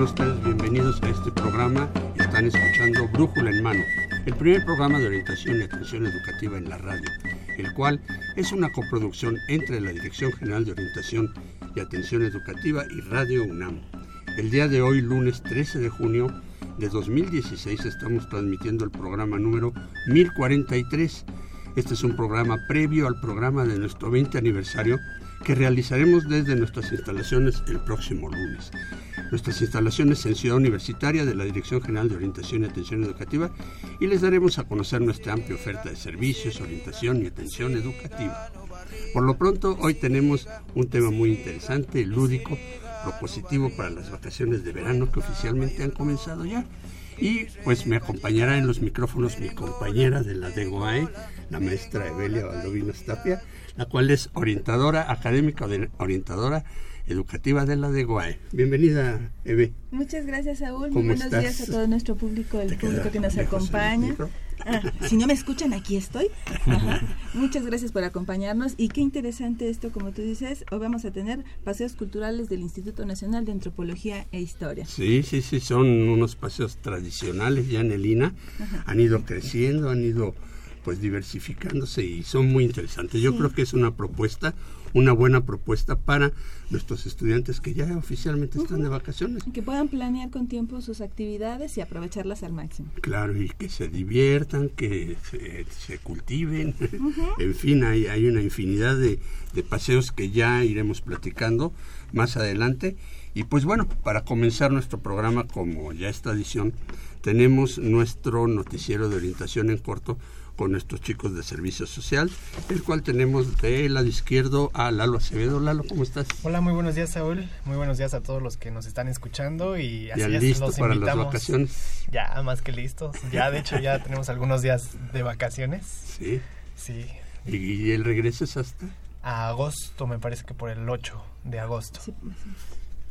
Sean ustedes bienvenidos a este programa. Están escuchando Brújula en Mano, el primer programa de orientación y atención educativa en la radio, el cual es una coproducción entre la Dirección General de Orientación y Atención Educativa y Radio UNAM. El día de hoy, lunes 13 de junio de 2016, estamos transmitiendo el programa número 1043. Este es un programa previo al programa de nuestro 20 aniversario que realizaremos desde nuestras instalaciones el próximo lunes nuestras instalaciones en Ciudad Universitaria de la Dirección General de Orientación y Atención Educativa y les daremos a conocer nuestra amplia oferta de servicios, orientación y atención educativa. Por lo pronto, hoy tenemos un tema muy interesante, lúdico, propositivo para las vacaciones de verano que oficialmente han comenzado ya. Y pues me acompañará en los micrófonos mi compañera de la DEGOAE, la maestra Evelia Valdovino Tapia, la cual es orientadora académica, orientadora educativa de la de Guay. Bienvenida, Eve. Muchas gracias, Saúl. Muy buenos días a todo nuestro público, el público que nos acompaña. Ah, si no me escuchan, aquí estoy. Muchas gracias por acompañarnos y qué interesante esto, como tú dices, hoy vamos a tener paseos culturales del Instituto Nacional de Antropología e Historia. Sí, sí, sí, son unos paseos tradicionales ya en el INA, han ido creciendo, han ido pues diversificándose y son muy interesantes. Yo creo que es una propuesta, una buena propuesta para nuestros estudiantes que ya oficialmente están de vacaciones. Que puedan planear con tiempo sus actividades y aprovecharlas al máximo. Claro, y que se diviertan, que se, cultiven. en fin, hay, hay una infinidad de, de paseos que ya iremos platicando más adelante. Y pues bueno, para comenzar nuestro programa, como ya esta edición, tenemos nuestro noticiero de orientación en corto con nuestros chicos de servicio social, el cual tenemos de lado izquierdo a Lalo Acevedo. Lalo, ¿cómo estás? Hola, muy buenos días, Saúl. Muy buenos días a todos los que nos están escuchando y así ya listo para las vacaciones. Ya, más que listos. Ya, de hecho, ya tenemos algunos días de vacaciones. Sí. Sí. ¿Y, el regreso es hasta? A agosto, me parece que por el 8 de agosto. Sí,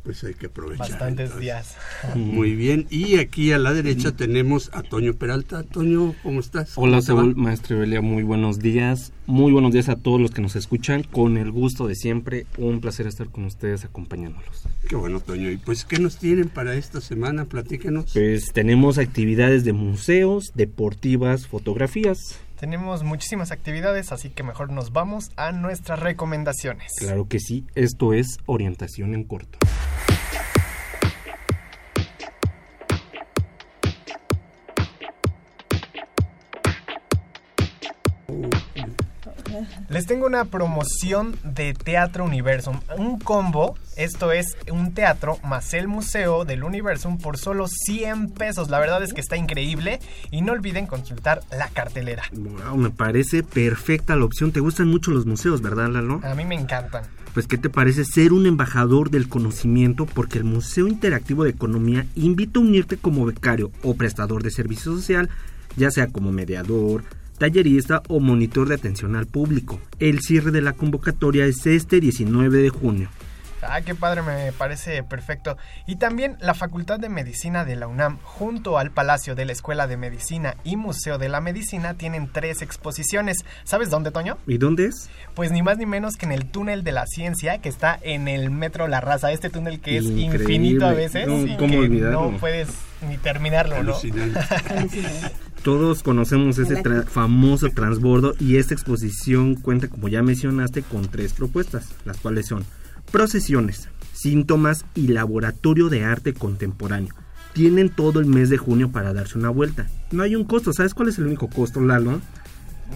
pues hay que aprovechar. Bastantes días. Muy bien. Y aquí a la derecha tenemos a Toño Peralta. Toño, ¿cómo estás? Hola, Saúl, maestro Evelia, muy buenos días. Muy buenos días a todos los que nos escuchan. Con el gusto de siempre, un placer estar con ustedes acompañándolos. Qué bueno, Toño. ¿Y pues qué nos tienen para esta semana? Platíquenos. Pues tenemos actividades de museos, deportivas, fotografías. Tenemos muchísimas actividades, así que mejor nos vamos a nuestras recomendaciones. Claro que sí, esto es orientación en corto. Les tengo una promoción de Teatro Universum, un combo. Esto es un teatro más el museo del Universum por solo 100 pesos. La verdad es que está increíble y no olviden consultar la cartelera. Wow, me parece perfecta la opción. ¿Te gustan mucho los museos, verdad, Lalo? A mí me encantan. Pues, ¿qué te parece ser un embajador del conocimiento? Porque el Museo Interactivo de Economía invita a unirte como becario o prestador de servicio social, ya sea como mediador, tallerista o monitor de atención al público. El cierre de la convocatoria es este 19 de junio. Ah, qué padre, me parece perfecto. Y también la Facultad de Medicina de la UNAM, junto al Palacio de la Escuela de Medicina y Museo de la Medicina, tienen tres exposiciones. ¿Sabes dónde, Toño? ¿Y dónde es? Pues ni más ni menos que en el túnel de la ciencia, que está en el Metro La Raza. Este túnel que es infinito a veces no, y que no puedes ni terminarlo, ¿no? Todos conocemos ese famoso transbordo y esta exposición cuenta, como ya mencionaste, con tres propuestas, las cuales son procesiones, síntomas y laboratorio de arte contemporáneo. Tienen todo el mes de junio para darse una vuelta. No hay un costo, ¿sabes cuál es el único costo, Lalo?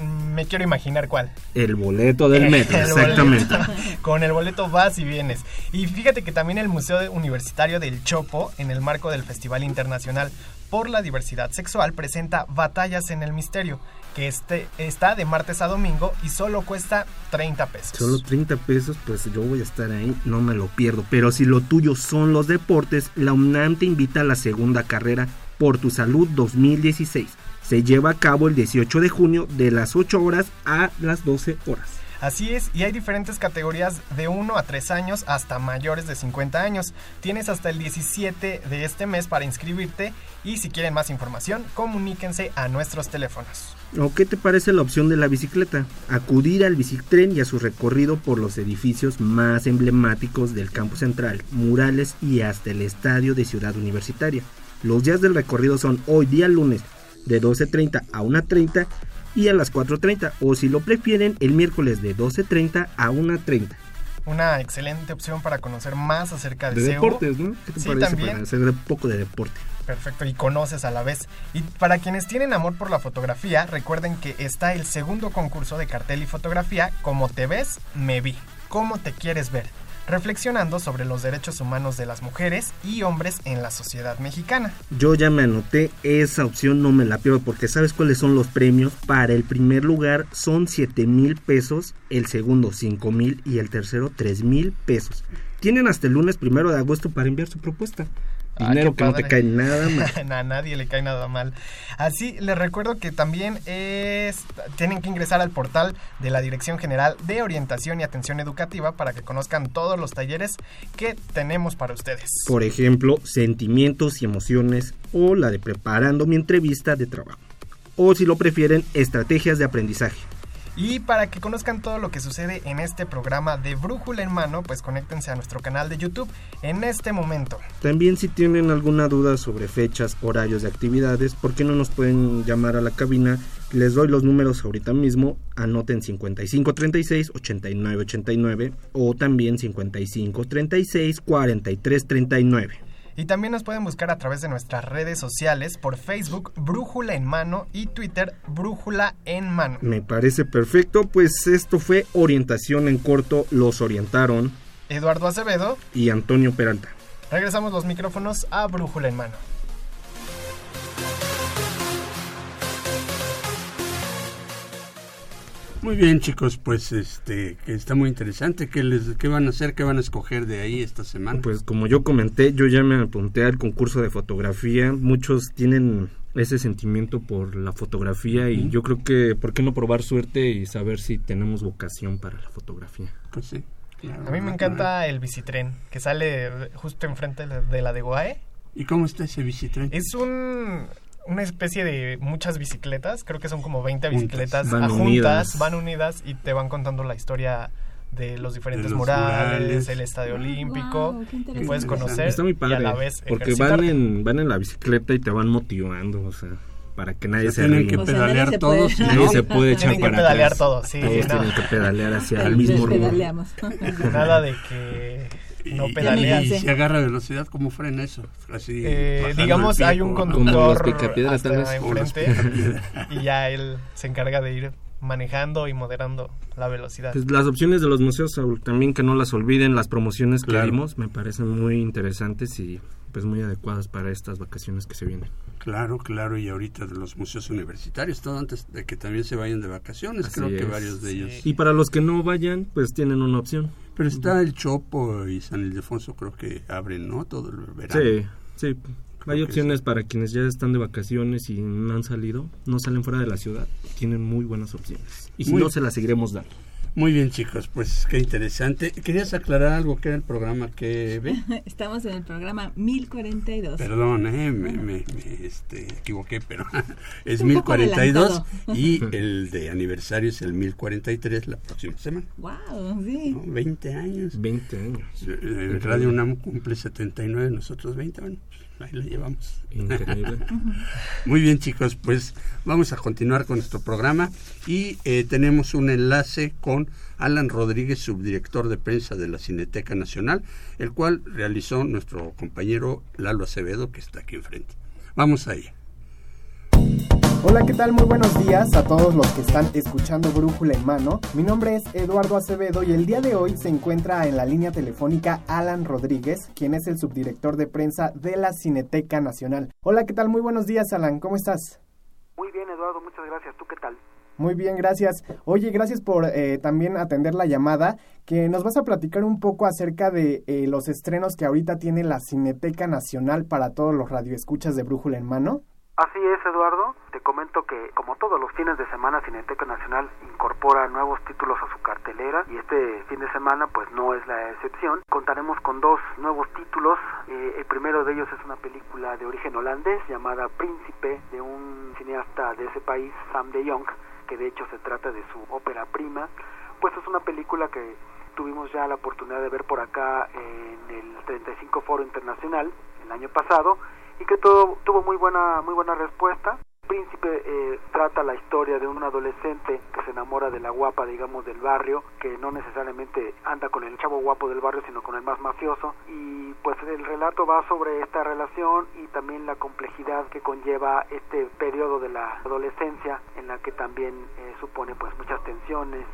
Mm, me quiero imaginar cuál. El boleto del metro, exactamente. Con el boleto vas y vienes. Y fíjate que también el Museo Universitario del Chopo, en el marco del Festival Internacional por la Diversidad Sexual, presenta Batallas en el Misterio, que este, está de martes a domingo y solo cuesta 30 pesos. Solo 30 pesos, pues yo voy a estar ahí, no me lo pierdo. Pero si lo tuyo son los deportes, la UNAM te invita a la segunda carrera por tu salud 2016 se lleva a cabo el 18 de junio de las 8 horas a las 12 horas. Así es, y hay diferentes categorías de 1 a 3 años hasta mayores de 50 años. Tienes hasta el 17 de este mes para inscribirte y si quieren más información, comuníquense a nuestros teléfonos. ¿O qué te parece la opción de la bicicleta? Acudir al bicitren y a su recorrido por los edificios más emblemáticos del campus central, murales y hasta el estadio de Ciudad Universitaria. Los días del recorrido son hoy día lunes de 12.30 a 1.30 y a las 4.30 o si lo prefieren el miércoles de 12.30 a 1.30. Una excelente opción para conocer más acerca de, de deportes, ¿no? ¿Qué te sí, parece también. para hacer un poco de deporte? Perfecto, y conoces a la vez. Y para quienes tienen amor por la fotografía, recuerden que está el segundo concurso de cartel y fotografía, Como te ves, me vi. ¿Cómo te quieres ver? Reflexionando sobre los derechos humanos de las mujeres y hombres en la sociedad mexicana. Yo ya me anoté, esa opción no me la pierdo porque sabes cuáles son los premios. Para el primer lugar son 7 mil pesos, el segundo 5 mil y el tercero 3 mil pesos. Tienen hasta el lunes primero de agosto para enviar su propuesta. Ah, Dinero que no te cae nada mal. a nadie le cae nada mal. Así les recuerdo que también es, tienen que ingresar al portal de la Dirección General de Orientación y Atención Educativa para que conozcan todos los talleres que tenemos para ustedes. Por ejemplo, sentimientos y emociones o la de preparando mi entrevista de trabajo. O si lo prefieren, estrategias de aprendizaje. Y para que conozcan todo lo que sucede en este programa de Brújula en Mano, pues conéctense a nuestro canal de YouTube en este momento. También si tienen alguna duda sobre fechas, horarios de actividades, ¿por qué no nos pueden llamar a la cabina? Les doy los números ahorita mismo, anoten 5536 8989 o también 5536 4339. Y también nos pueden buscar a través de nuestras redes sociales por Facebook Brújula en Mano y Twitter Brújula en Mano. Me parece perfecto, pues esto fue Orientación en Corto, los orientaron Eduardo Acevedo y Antonio Peralta. Regresamos los micrófonos a Brújula en Mano. Muy bien, chicos, pues este que está muy interesante. ¿Qué, les, ¿Qué van a hacer? ¿Qué van a escoger de ahí esta semana? Pues como yo comenté, yo ya me apunté al concurso de fotografía. Muchos tienen ese sentimiento por la fotografía y yo creo que, ¿por qué no probar suerte y saber si tenemos vocación para la fotografía? Pues sí. a mí me encanta el bicitren, que sale justo enfrente de la de Guae. ¿Y cómo está ese bicitren? Es un una especie de muchas bicicletas, creo que son como 20 bicicletas van juntas, van unidas y te van contando la historia de los diferentes murales, el estadio olímpico, y puedes conocer Está muy padre, y a la vez porque van en van en la bicicleta y te van motivando, o sea, para que nadie se tienen que pedalear todos, nadie se puede echar tienen que pedalear todos, sí, todos tienen que pedalear hacia el mismo rumbo. Nada de que no pedalea. Y, si agarra velocidad, ¿cómo frena eso? Así, eh, digamos, hay un conductor enfrente y ya él se encarga de ir manejando y moderando la velocidad. Pues las opciones de los museos, también que no las olviden, las promociones que vimos me parecen muy interesantes y pues muy adecuadas para estas vacaciones que se vienen. Claro, claro, y ahorita de los museos universitarios, todo antes de que también se vayan de vacaciones, creo que varios de ellos. Y para los que no vayan, pues tienen una opción. Pero está el Chopo y San Ildefonso, creo que abren, ¿no? Todo el verano. Sí, sí. Hay opciones para quienes ya están de vacaciones y no han salido, no salen fuera de la ciudad, tienen muy buenas opciones. Y si no, se las seguiremos dando. Muy bien, chicos, pues qué interesante. ¿Querías aclarar algo que era el programa que ve? Estamos en el programa 1042. Perdón, eh, me, me, este, equivoqué, pero es 1042 y el de aniversario es el 1043 la próxima semana. ¡Wow! Sí. 20 años. 20 años. Eh, Radio UNAM cumple 79, nosotros 20, bueno, ahí la llevamos. Increíble. Muy bien, chicos, pues vamos a continuar con nuestro programa y eh, tenemos un enlace con Alan Rodríguez, subdirector de prensa de la Cineteca Nacional, el cual realizó nuestro compañero Lalo Acevedo, que está aquí enfrente. Vamos a ella. Hola, ¿qué tal? Muy buenos días a todos los que están escuchando Brújula en Mano. Mi nombre es Eduardo Acevedo y el día de hoy se encuentra en la línea telefónica Alan Rodríguez, quien es el subdirector de prensa de la Cineteca Nacional. Hola, ¿qué tal? Muy buenos días, Alan. ¿Cómo estás? Muy bien, Eduardo. Muchas gracias. ¿Tú qué tal? Muy bien, gracias. Oye, gracias por eh, también atender la llamada, que nos vas a platicar un poco acerca de eh, los estrenos que ahorita tiene la Cineteca Nacional para todos los radioescuchas de Brújula en Mano. Así es, Eduardo. Te comento que, como todos los fines de semana, Cineteca Nacional incorpora nuevos títulos a su cartelera y este fin de semana, pues no es la excepción. Contaremos con dos nuevos títulos. Eh, el primero de ellos es una película de origen holandés llamada Príncipe, de un cineasta de ese país, Sam de Jong, que de hecho se trata de su ópera prima. Pues es una película que tuvimos ya la oportunidad de ver por acá en el 35 Foro Internacional el año pasado y que todo, tuvo muy buena muy buena respuesta. Príncipe eh, trata la historia de un adolescente que se enamora de la guapa, digamos, del barrio, que no necesariamente anda con el chavo guapo del barrio, sino con el más mafioso. Y pues el relato va sobre esta relación y también la complejidad que conlleva este periodo de la adolescencia, en la que también eh, supone pues muchas tensiones,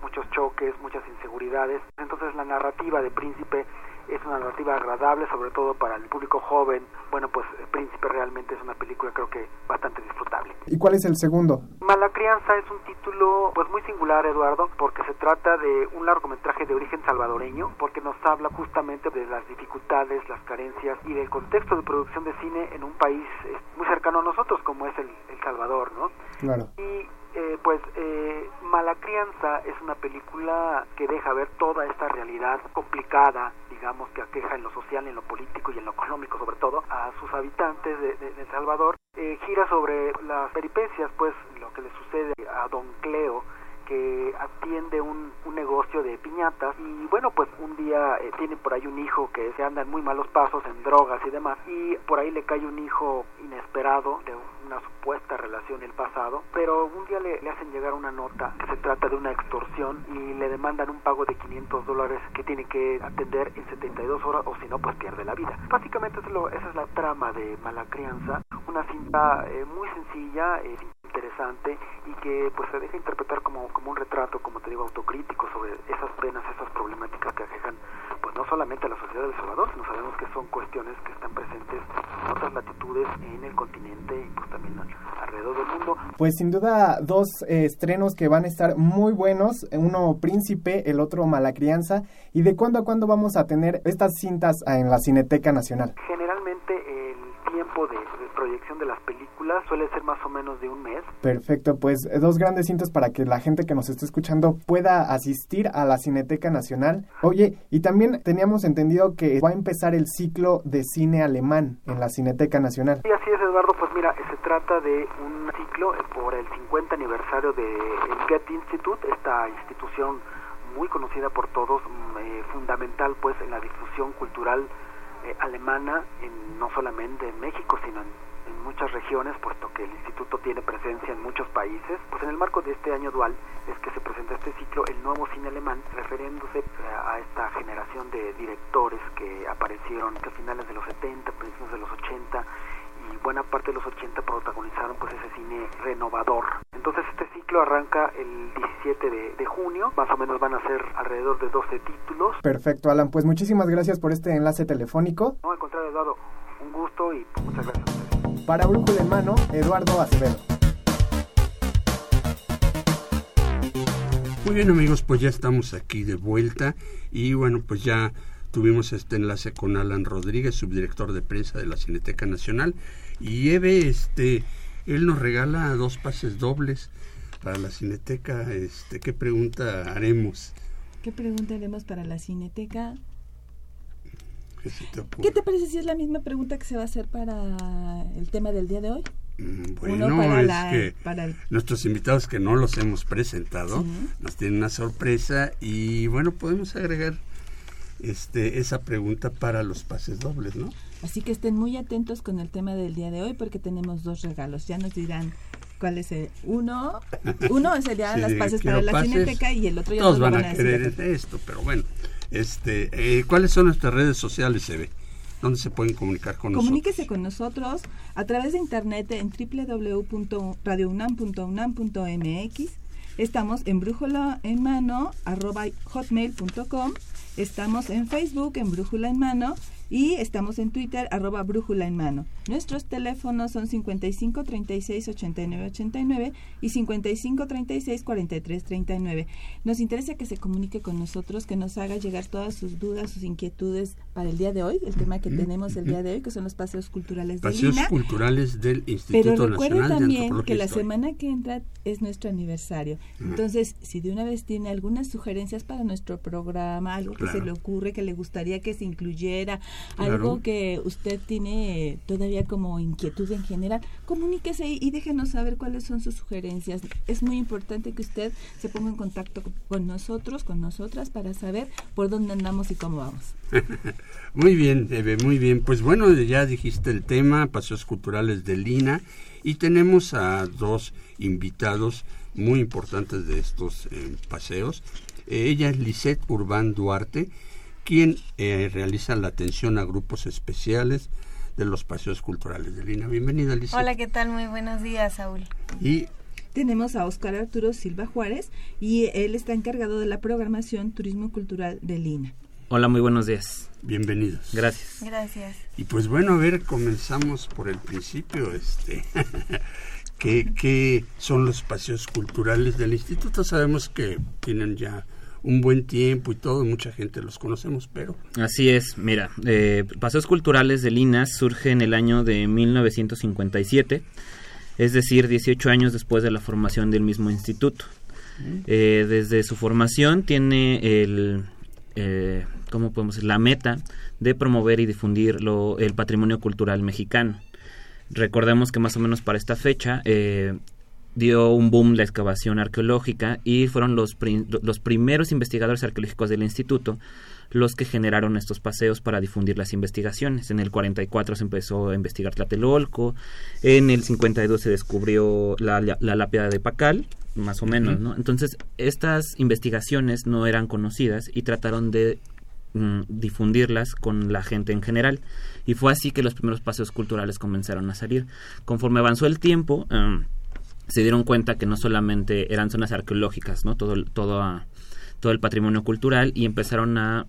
muchos choques, muchas inseguridades. Entonces la narrativa de Príncipe es una narrativa agradable, sobre todo para el público joven. Bueno, pues El Príncipe realmente es una película creo que bastante disfrutable. ¿Y cuál es el segundo? Mala Crianza es un título pues muy singular, Eduardo, porque se trata de un largometraje de origen salvadoreño, porque nos habla justamente de las dificultades, las carencias y del contexto de producción de cine en un país eh, muy cercano a nosotros como es el, el Salvador, ¿no? Claro. Y eh, pues eh, Mala Crianza es una película que deja ver toda esta realidad complicada, digamos, que aqueja en lo social, en lo político y en lo económico sobre todo a sus habitantes de, de, El Salvador. Eh, gira sobre las peripecias, pues lo que le sucede a Don Cleo, que atiende un, un, negocio de piñatas y bueno pues un día eh, tiene por ahí un hijo que se anda en muy malos pasos en drogas y demás y por ahí le cae un hijo inesperado de una supuesta relación en el pasado pero un día le, le, hacen llegar una nota que se trata de una extorsión y le demandan un pago de 500 dólares que tiene que atender en 72 horas o si no pues pierde la vida. Básicamente es lo, esa es la trama de Mala Crianza una cinta eh, muy sencilla eh, interesante y que pues se deja interpretar como, como un retrato, como te digo, autocrítico sobre esas penas, esas problemáticas que aquejan pues no solamente a la sociedad de El Salvador, sino sabemos que son cuestiones que están presentes en otras latitudes en el continente y pues también alrededor del mundo. Pues sin duda dos eh, estrenos que van a estar muy buenos, uno Príncipe, el otro Mala Crianza, y de cuándo a cuándo vamos a tener estas cintas en la Cineteca Nacional. Generalmente el tiempo de, de proyección de las películas suele ser más o menos de un mes. Perfecto, pues dos grandes cintas para que la gente que nos esté escuchando pueda asistir a la Cineteca Nacional. Oye, y también teníamos entendido que va a empezar el ciclo de cine alemán en la Cineteca Nacional. Sí, así es, Eduardo. Pues mira, se trata de un ciclo por el 50 aniversario del Goethe Institute, esta institución muy conocida por todos, eh, fundamental pues en la difusión cultural eh, alemana, en, no solamente en México, sino en, en, muchas regiones, puesto que el instituto tiene presencia en muchos países. Pues en el marco de este año dual es que se presenta este ciclo, el nuevo cine alemán, refiriéndose a esta generación de directores que aparecieron a finales de los 70, principios de los 80 y buena parte de los 80 protagonizaron pues ese cine renovador. Entonces este ciclo arranca el 17 de, de, junio, más o menos van a ser alrededor de 12 títulos. Perfecto, Alan, pues muchísimas gracias por este enlace telefónico. No, al contrario, Eduardo, un gusto y pues, muchas gracias. Para Brújula en Mano, Eduardo Acevedo. Muy bien amigos, pues ya estamos aquí de vuelta y bueno, pues ya tuvimos este enlace con Alan Rodríguez, subdirector de prensa de la Cineteca Nacional, y Eve, este, él nos regala dos pases dobles para la Cineteca. Este, ¿qué pregunta haremos? ¿Qué pregunta haremos para la Cineteca? ¿Qué, se te, ¿Qué te parece si es la misma pregunta que se va a hacer para el tema del día de hoy? Bueno, para es la, que para el... nuestros invitados que no los hemos presentado sí. nos tienen una sorpresa y bueno, podemos agregar este, esa pregunta para los pases dobles, ¿no? Así que estén muy atentos con el tema del día de hoy porque tenemos dos regalos. Ya nos dirán cuál es el uno. Uno sería sí, las pases para la pases, Cineteca y el otro ya todos van, van a, querer esto, pero bueno. Este, eh, ¿Cuáles son nuestras redes sociales, Eve? ¿Dónde se pueden comunicar con Comuníquese con nosotros a través de internet en www.radiounam.unam.mx. Estamos en brújula en mano arroba hotmail.com. Estamos en Facebook en brújula en mano y estamos en Twitter, arroba brújula en mano. Nuestros teléfonos son 55 36 89 89 y 55 36 43 39. Nos interesa que se comunique con nosotros, que nos haga llegar todas sus dudas, sus inquietudes para el día de hoy, el tema que tenemos el día de hoy, que son los paseos culturales de Paseos culturales del Instituto Pero recuerde también que la semana que entra es nuestro aniversario. Entonces, si de una vez tiene algunas sugerencias para nuestro programa, algo que se le ocurre, que le gustaría que se incluyera, algo que usted tiene todavía como inquietud en general, comuníquese y, déjenos saber cuáles son sus sugerencias. Es muy importante que usted se ponga en contacto con nosotros, con nosotras, para saber por dónde andamos y cómo vamos. muy bien, Eve, muy bien. Pues bueno, ya dijiste el tema, Paseos Culturales de Lina, y tenemos a dos invitados muy importantes de estos eh, paseos. ella es Lisette Urbán Duarte, quien eh, realiza la atención a grupos especiales de los paseos culturales de Lina. Bienvenida, Alicia. Hola, ¿qué tal? Muy buenos días, Saúl. Y tenemos a Oscar Arturo Silva Juárez y él está encargado de la programación Turismo Cultural de Lina. Hola, muy buenos días. Bienvenidos. Gracias. Gracias. Y pues bueno, a ver, comenzamos por el principio. Este, ¿qué, ¿Qué son los paseos culturales del instituto? Sabemos que tienen ya un buen tiempo y todo, mucha gente los conocemos, pero... Así es, mira, eh, Paseos Culturales de Linas surge en el año de 1957, es decir, 18 años después de la formación del mismo instituto. Eh, desde su formación tiene el, eh, ¿cómo podemos decir? La meta de promover y difundir lo, el patrimonio cultural mexicano. Recordemos que más o menos para esta fecha eh, dio un boom la excavación arqueológica y fueron los, los primeros investigadores arqueológicos del instituto los que generaron estos paseos para difundir las investigaciones. En el 44 se empezó a investigar Tlatelolco, en el 52 se descubrió la, la, lápida de Pacal, más o menos, ¿no? Entonces, estas investigaciones no eran conocidas y trataron de mm, difundirlas con la gente en general. Y fue así que los primeros paseos culturales comenzaron a salir. Conforme avanzó el tiempo, em, se dieron cuenta que no solamente eran zonas arqueológicas, ¿no? Todo, todo, todo el patrimonio cultural y empezaron a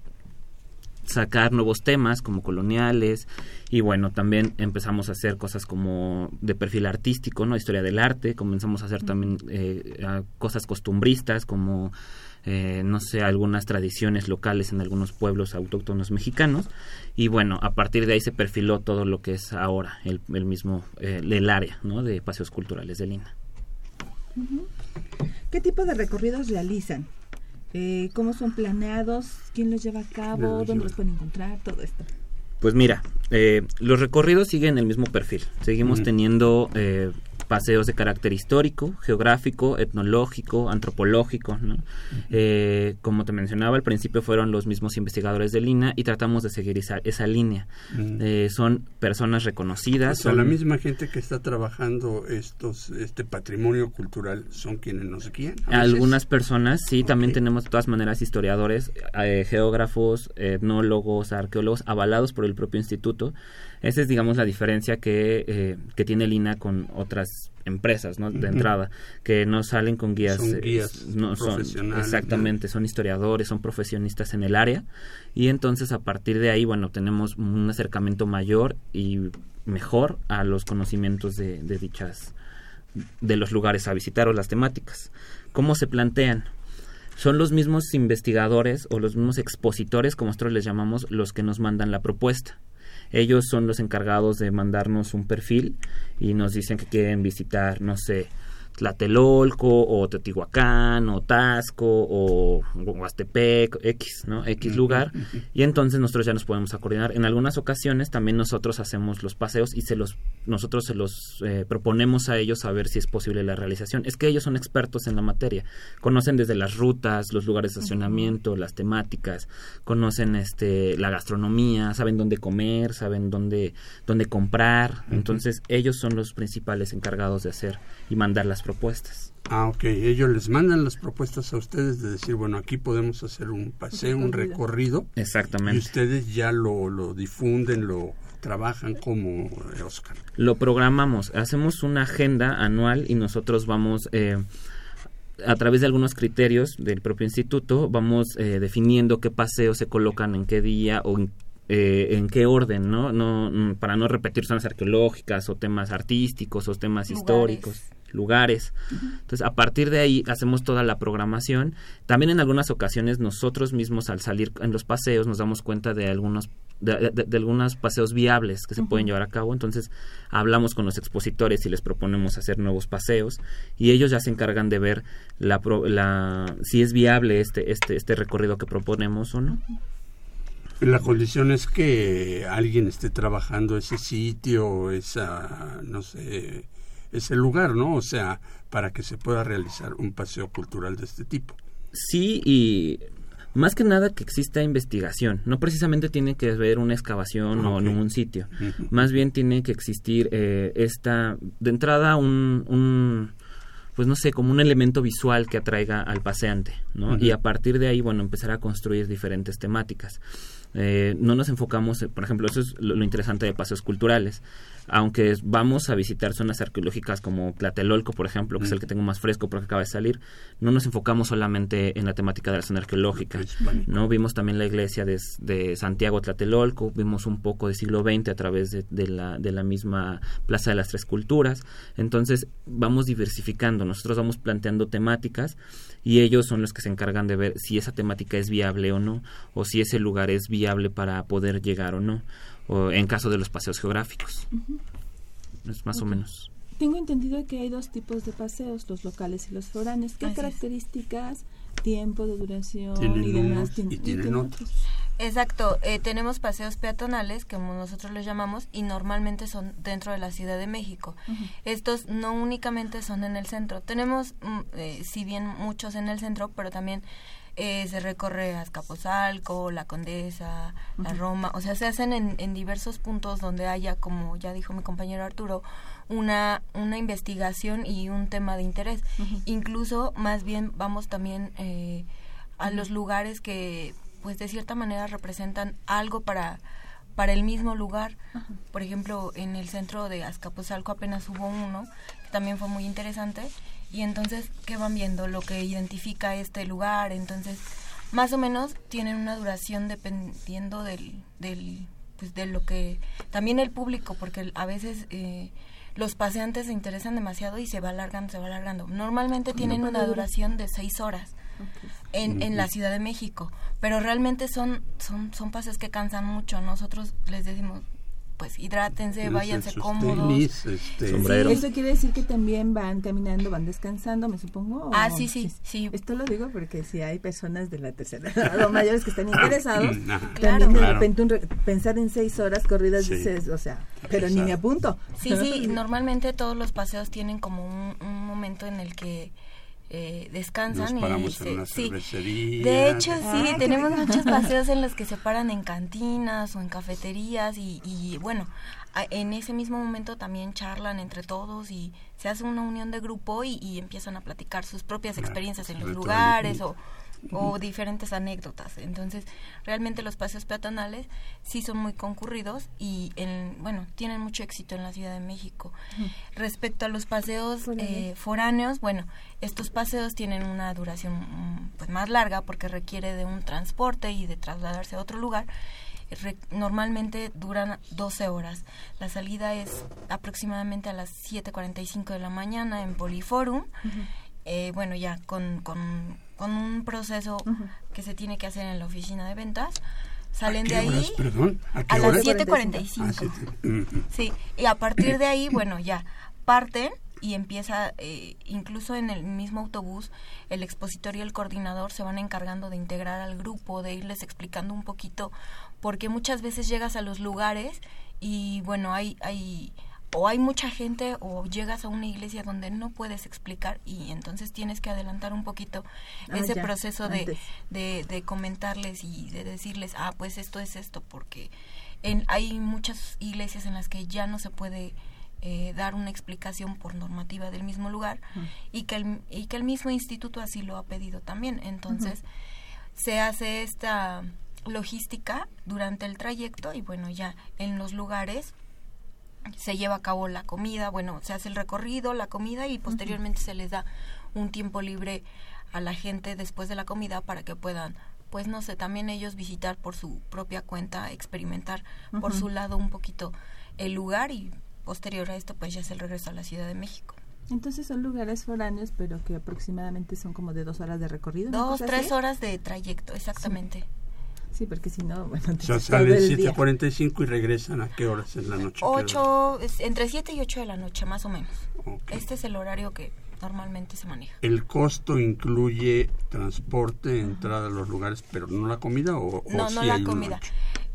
sacar nuevos temas como coloniales y bueno también empezamos a hacer cosas como de perfil artístico no historia del arte comenzamos a hacer también eh, cosas costumbristas como eh, no sé algunas tradiciones locales en algunos pueblos autóctonos mexicanos y bueno a partir de ahí se perfiló todo lo que es ahora el, el mismo eh, el área no de paseos culturales de Lina ¿Qué tipo de recorridos realizan? Eh, ¿Cómo son planeados? ¿Quién los lleva a cabo? ¿Dónde los pueden encontrar? Todo esto. Pues mira, eh, los recorridos siguen el mismo perfil. Seguimos teniendo eh, paseos de carácter histórico, geográfico, etnológico, antropológico. Eh, como te mencionaba, al principio fueron los mismos investigadores de Lina y tratamos de seguir esa, esa línea. Eh, son personas reconocidas. son la misma gente que está trabajando estos este patrimonio cultural son quienes nos guían. Algunas personas, sí, también tenemos de todas maneras historiadores, eh, geógrafos, etnólogos, arqueólogos avalados por el propio instituto. Esa es, digamos, la diferencia que, eh, que tiene Lina con otras empresas, ¿no? De entrada, que no salen con guías. Son eh, guías no, son, Exactamente, son historiadores, son profesionistas en el área. Y entonces, a partir de ahí, bueno, tenemos un acercamiento mayor y mejor a los conocimientos de, de dichas de los lugares a visitar o las temáticas. ¿Cómo se plantean? son los mismos investigadores o los mismos expositores, como nosotros les llamamos, los que nos mandan la propuesta. Ellos son los encargados de mandarnos un perfil y nos dicen que quieren visitar, no sé, Tlatelolco o Teotihuacán o Tasco o Huastepec, X, ¿no? X lugar. Y entonces nosotros ya nos podemos coordinar. En algunas ocasiones también nosotros hacemos los paseos y se los nosotros se los eh, proponemos a ellos a ver si es posible la realización. Es que ellos son expertos en la materia. Conocen desde las rutas, los lugares de estacionamiento, las temáticas, conocen este la gastronomía, saben dónde comer, saben dónde dónde comprar. Entonces, ellos son los principales encargados de hacer y mandar las propuestas. Ah, ok. Ellos les mandan las propuestas a ustedes de decir, bueno, aquí podemos hacer un paseo, un recorrido. Exactamente. Y ustedes ya lo, lo difunden, lo trabajan como eh, Oscar. Lo programamos, hacemos una agenda anual y nosotros vamos... Eh, a través de algunos criterios del propio instituto vamos eh, definiendo qué paseos se colocan en qué día o en, en qué orden, ¿no? no mm, para no repetir zonas arqueológicas o temas artísticos o temas históricos lugares. Entonces, a partir de ahí hacemos toda la programación. También en algunas ocasiones nosotros mismos al salir en los paseos nos damos cuenta de algunos de, algunos paseos viables que se pueden llevar a cabo. Entonces, hablamos con los expositores y les proponemos hacer nuevos paseos y ellos ya se encargan de ver la, la si es viable este este este recorrido que proponemos o no. La condición es que alguien esté trabajando ese sitio, esa, no sé, ese lugar, ¿no? O sea, para que se pueda realizar un paseo cultural de este tipo. Sí, y más que nada que exista investigación. No precisamente tiene que haber una excavación o en un sitio. Más bien tiene que existir eh, esta, de entrada, un, un, pues no sé, como un elemento visual que atraiga al paseante, ¿no? Y a partir de ahí, bueno, empezar a construir diferentes temáticas. Eh, no nos enfocamos, por ejemplo, eso es lo, lo interesante de paseos culturales aunque vamos a visitar zonas arqueológicas como Tlatelolco, por ejemplo, que es el que tengo más fresco porque acaba de salir, no nos enfocamos solamente en la temática de la zona arqueológica. No vimos también la iglesia de, Santiago Tlatelolco, vimos un poco de siglo XX a través de, la, de la misma Plaza de las Tres Culturas. Entonces, vamos diversificando, nosotros vamos planteando temáticas y ellos son los que se encargan de ver si esa temática es viable o no, o si ese lugar es viable para poder llegar o no o en caso de los paseos geográficos. Es más o menos. Tengo entendido que hay dos tipos de paseos, los locales y los foráneos. ¿Qué características, tiempo de duración y demás tienen otros? Exacto, eh, tenemos paseos peatonales, como nosotros los llamamos, y normalmente son dentro de la Ciudad de México. Estos no únicamente son en el centro. Tenemos, mm, eh, si bien muchos en el centro, pero también eh, se recorre Azcapotzalco, La Condesa, La Roma, o sea, se hacen en, en, diversos puntos donde haya, como ya dijo mi compañero Arturo, una, una investigación y un tema de interés. Incluso, más bien, vamos también eh, a los lugares que, pues, de cierta manera representan algo para para el mismo lugar. Por ejemplo, en el centro de Azcapotzalco apenas hubo uno, que también fue muy interesante, y entonces, ¿qué van viendo? Lo que identifica este lugar, entonces, más o menos tienen una duración dependiendo del, del pues de lo que, también el público, porque a veces... Eh, los paseantes se interesan demasiado y se va alargando, se va alargando. Normalmente tienen una duración de seis horas en, en la Ciudad de México, pero realmente son, son, son paseos que cansan mucho. Nosotros les decimos, pues hidrátense, váyanse cómodos. este... Eso quiere decir que también van caminando, van descansando, me supongo. Ah, sí, sí, sí. Esto lo digo porque si hay personas de la tercera edad o mayores que están interesados, también de repente pensar en seis horas corridas, dices, o sea, pero ni me apunto. Sí, sí, normalmente todos los paseos tienen como un momento en el que eh, descansan y sí. De hecho, sí, ah, tenemos muchos paseos en los que se paran en cantinas o en cafeterías y, y bueno, en ese mismo momento también charlan entre todos y se hace una unión de grupo y, y empiezan a platicar sus propias experiencias en los lugares o o diferentes anécdotas. Entonces, realmente los paseos peatonales sí son muy concurridos y, en, bueno, tienen mucho éxito en la Ciudad de México. Respecto a los paseos eh, foráneos, bueno, estos paseos tienen una duración mm, pues, más larga porque requiere de un transporte y de trasladarse a otro lugar. normalmente duran 12 horas. La salida es aproximadamente a las 7.45 de la mañana en Poliforum. Eh, bueno, ya con, con con un proceso que se tiene que hacer en la oficina de ventas. Salen de ahí ¿A, las 7.45. Ah, sí, y a partir de ahí, bueno, ya parten y empieza, eh, incluso en el mismo autobús, el expositor y el coordinador se van encargando de integrar al grupo, de irles explicando un poquito, porque muchas veces llegas a los lugares y bueno, hay, hay o hay mucha gente o llegas a una iglesia donde no puedes explicar y entonces tienes que adelantar un poquito ah, ese proceso de, de, comentarles y de decirles, ah, pues esto es esto, porque en, hay muchas iglesias en las que ya no se puede eh, dar una explicación por normativa del mismo lugar y, que el, y que el mismo instituto así lo ha pedido también. Entonces, se hace esta logística durante el trayecto y bueno, ya en los lugares se lleva a cabo la comida, bueno, se hace el recorrido, la comida y posteriormente se les da un tiempo libre a la gente después de la comida para que puedan pues no sé, también ellos visitar por su propia cuenta, experimentar por su lado un poquito el lugar y posterior a esto pues ya es el regreso a la Ciudad de México. Entonces son lugares foráneos, pero que aproximadamente son como de dos horas de recorrido. Dos, tres horas de trayecto, exactamente. Sí. Porque si no, bueno, o sea, salen 7.45 y regresan a qué horas en la noche? Ocho, entre 7 y 8 de la noche, más o menos. Este es el horario que normalmente se maneja. ¿El costo incluye transporte, entrada a los lugares, pero no la comida o, no, no la comida?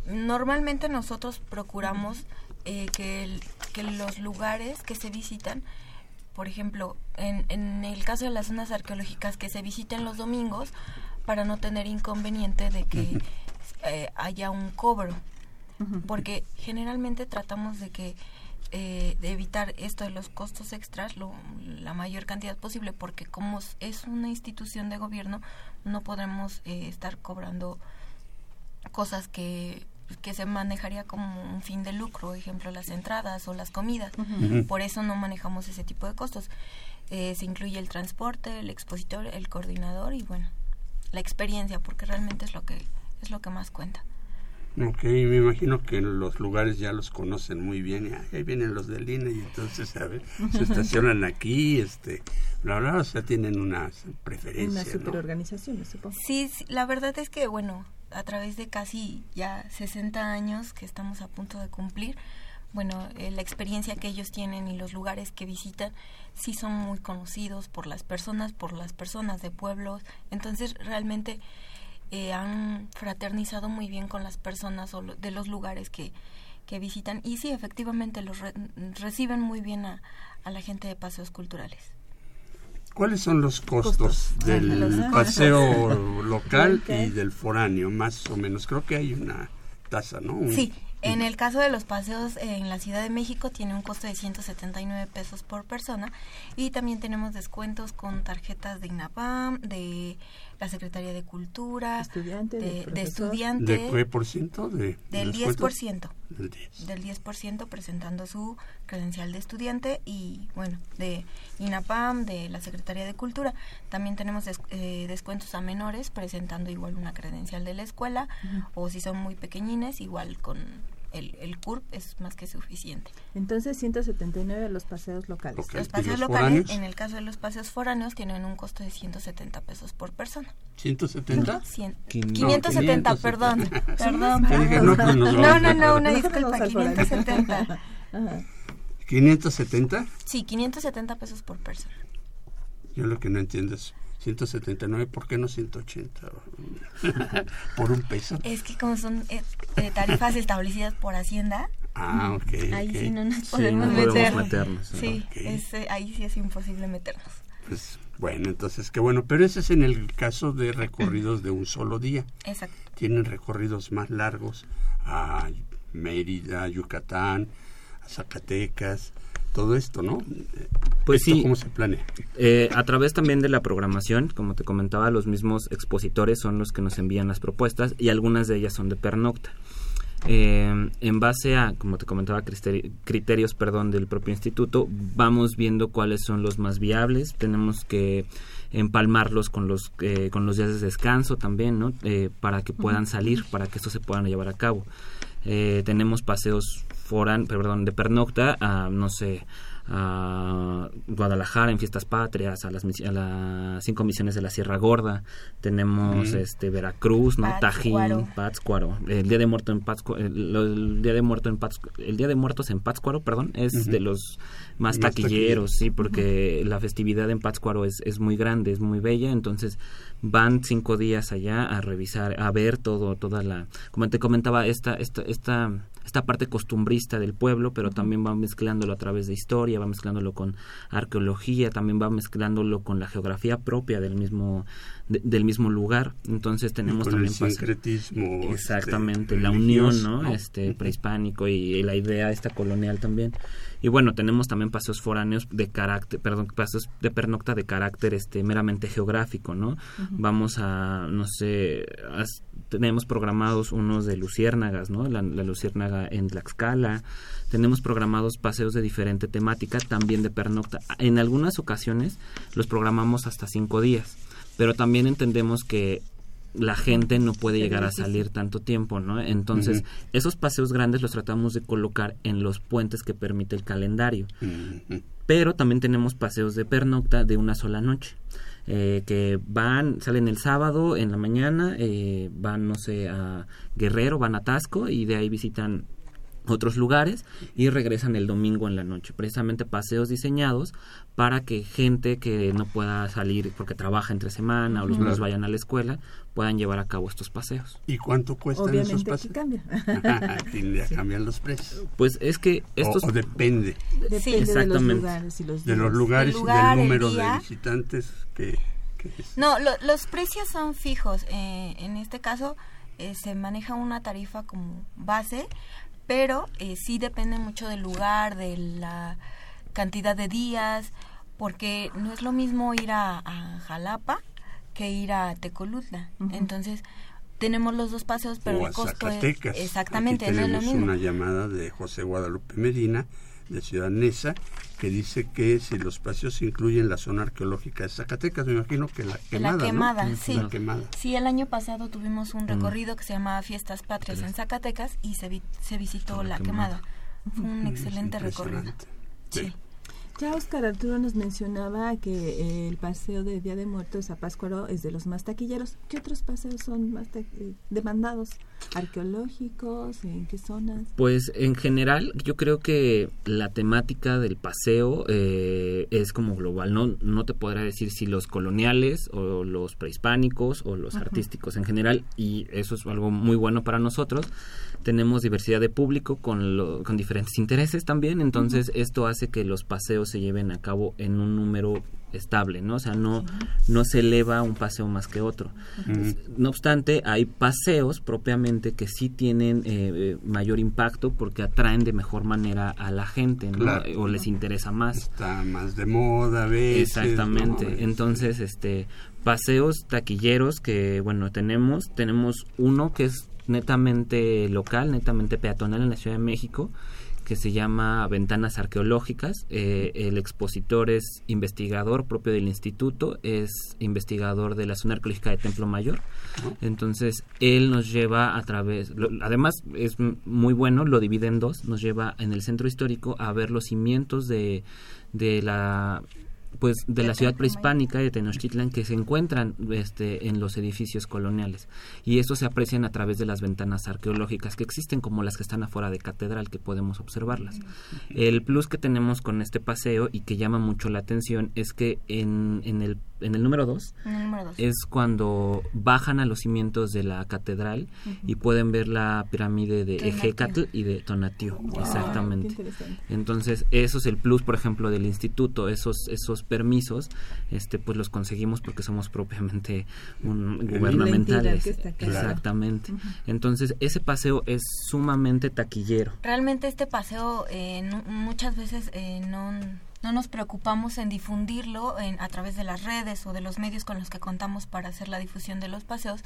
Normalmente nosotros procuramos eh, que, que los lugares que se visitan, por ejemplo, en, en el caso de las zonas arqueológicas que se visiten los domingos, para no tener inconveniente de que eh, haya un cobro, porque generalmente tratamos de que eh, de evitar esto de los costos extras lo, la mayor cantidad posible porque como es una institución de gobierno no podemos eh, estar cobrando cosas que que se manejaría como un fin de lucro, ejemplo las entradas o las comidas. Por eso no manejamos ese tipo de costos. Eh, se incluye el transporte, el expositor, el coordinador y bueno, la experiencia, porque realmente es lo que es lo que más cuenta. Ok, me imagino que los lugares ya los conocen muy bien. Y ahí vienen los del INE y entonces, a ver, se estacionan aquí, este, bla, bla, o sea, tienen una preferencia. Una superorganización, supongo. Sí, sí, la verdad es que, bueno, a través de casi ya 60 años que estamos a punto de cumplir, bueno, eh, la experiencia que ellos tienen y los lugares que visitan sí son muy conocidos por las personas, por las personas de pueblos. Entonces, realmente eh, han fraternizado muy bien con las personas o de los lugares que, que visitan y sí, efectivamente los reciben muy bien a, a, la gente de paseos culturales. ¿Cuáles son los costos, del paseo local y del foráneo, más o menos? Creo que hay una tasa, ¿no? sí, en el caso de los paseos en la Ciudad de México tiene un costo de 179 pesos por persona y también tenemos descuentos con tarjetas de INAPAM, de la Secretaría de Cultura, estudiante, de, de, estudiante. ¿De qué por ciento? De, del 10%. Del 10. Del 10% presentando su credencial de estudiante y, bueno, de INAPAM, de la Secretaría de Cultura. También tenemos eh, descuentos a menores presentando igual una credencial de la escuela o si son muy pequeñines, igual con el, el CURP es más que suficiente. Entonces, 179 los paseos locales. Los paseos locales, en el caso de los paseos foráneos, tienen un costo de 170 pesos por persona. ¿170? 570, perdón. perdón. No, no, no, una disculpa, 570. ¿570? Sí, 570 pesos por persona. Yo lo que no entiendo es 179, ¿por qué no 180? ¿Por un peso? Es que como son eh, eh, tarifas establecidas por Hacienda, ah, okay, ahí sí no nos podemos, meternos. Sí, eh, ahí sí es imposible meternos. Pues bueno, entonces qué bueno, pero ese es en el caso de recorridos de un solo día. Exacto. Tienen recorridos más largos a Mérida, Yucatán, a Zacatecas, todo esto, ¿no? Pues sí. ¿Cómo se planea? Eh, a través también de la programación, como te comentaba, los mismos expositores son los que nos envían las propuestas y algunas de ellas son de pernocta. Eh, en base a, como te comentaba, criterios perdón, del propio instituto, vamos viendo cuáles son los más viables. Tenemos que empalmarlos con los, eh, con los días de descanso también, ¿no? para que puedan salir, para que esto se puedan llevar a cabo. tenemos paseos foran, perdón, de pernocta a, no sé, a Guadalajara en fiestas patrias, a las, a las cinco misiones de la Sierra Gorda, tenemos este Veracruz, ¿no? Tajín, Pátzcuaro, el día de muerto en Pátzcuaro, el, día de muerto en Pátzcuaro, el día de muertos en Pátzcuaro, perdón, es de los más, taquilleros, sí, porque la festividad en Pátzcuaro es, es muy grande, es muy bella, entonces van cinco días allá a revisar, a ver todo, toda la, como te comentaba, esta, esta, esta esta parte costumbrista del pueblo, pero también van mezclándolo a través de historia, historia, va mezclándolo con arqueología, también va mezclándolo con la geografía propia del mismo del mismo lugar. Entonces tenemos también el sincretismo, este, exactamente la unión, ¿no? Este prehispánico y, la idea esta colonial también. Y bueno, tenemos también paseos foráneos de carácter, perdón, paseos de pernocta de carácter este meramente geográfico, ¿no? Vamos a no sé, tenemos programados unos de luciérnagas, ¿no? La, la luciérnaga en Tlaxcala. Tenemos programados paseos de diferente temática, también de pernocta. En algunas ocasiones los programamos hasta cinco días pero también entendemos que la gente no puede llegar a salir tanto tiempo, ¿no? Entonces, esos paseos grandes los tratamos de colocar en los puentes que permite el calendario. Pero también tenemos paseos de pernocta de una sola noche. Eh, que van, salen el sábado en la mañana, eh, van, no sé, a Guerrero, van a Tasco y de ahí visitan otros lugares y regresan el domingo en la noche. Precisamente paseos diseñados para que gente que no pueda salir porque trabaja entre semana o los niños vayan a la escuela puedan llevar a cabo estos paseos. ¿Y cuánto cuestan esos paseos? cambia. cambian los precios. Pues es que estos... O, depende. Depende Exactamente. de los lugares y los De los lugares y del número de visitantes que... No, los precios son fijos. Eh, en este caso eh, se maneja una tarifa como base pero eh, sí depende mucho del lugar, de la cantidad de días, porque no es lo mismo ir a, Jalapa que ir a Tecolutla. Entonces, tenemos los dos paseos, pero el costo es exactamente Aquí no es lo mismo. una llamada de José Guadalupe Medina de Ciudad Neza que dice que si los paseos incluyen la zona arqueológica de Zacatecas, me imagino que la quemada. La quemada, sí. La quemada. Sí, el año pasado tuvimos un mm. recorrido que se llamaba Fiestas Patrias en Zacatecas y se, se visitó la, quemada. Fue un excelente recorrido. sí. Ya Oscar Arturo nos mencionaba que eh, el paseo de Día de Muertos a Páscuaro es de los más taquilleros. ¿Qué otros paseos son más eh, demandados? ¿Arqueológicos? ¿En qué zonas? Pues en general yo creo que la temática del paseo eh, es como global. No, no te podrá decir si los coloniales o los prehispánicos o los artísticos en general y eso es algo muy bueno para nosotros tenemos diversidad de público con, con diferentes intereses también, entonces esto hace que los paseos se lleven a cabo en un número estable, ¿no? O sea, no, no se eleva un paseo más que otro. No obstante, hay paseos propiamente que sí tienen eh, eh, mayor impacto porque atraen de mejor manera a la gente, ¿no? O les interesa más. Está más de moda a veces. Exactamente. Entonces, este paseos taquilleros que, bueno, tenemos, tenemos uno que es netamente local, netamente peatonal en la Ciudad de México, que se llama Ventanas Arqueológicas. Eh, el expositor es investigador propio del instituto, es investigador de la zona arqueológica de Templo Mayor. Entonces, él nos lleva a través, además es muy bueno, lo divide en dos, nos lleva en el centro histórico a ver los cimientos de, de la pues de la ciudad prehispánica de Tenochtitlan que se encuentran este en los edificios coloniales. Y estos se aprecian a través de las ventanas arqueológicas que existen como las que están afuera de catedral que podemos observarlas. El plus que tenemos con este paseo y que llama mucho la atención es que en, en el en el número 2 es cuando bajan a los cimientos de la catedral y pueden ver la pirámide de Ejecatl y de Tonatiuh. Exactamente. Entonces, eso es el plus, por ejemplo, del instituto. Esos esos permisos, este pues los conseguimos porque somos propiamente un, gubernamentales. Exactamente. Entonces, ese paseo es sumamente taquillero. Realmente este paseo eh, muchas veces eh, no no nos preocupamos en difundirlo en, a través de las redes o de los medios con los que contamos para hacer la difusión de los paseos,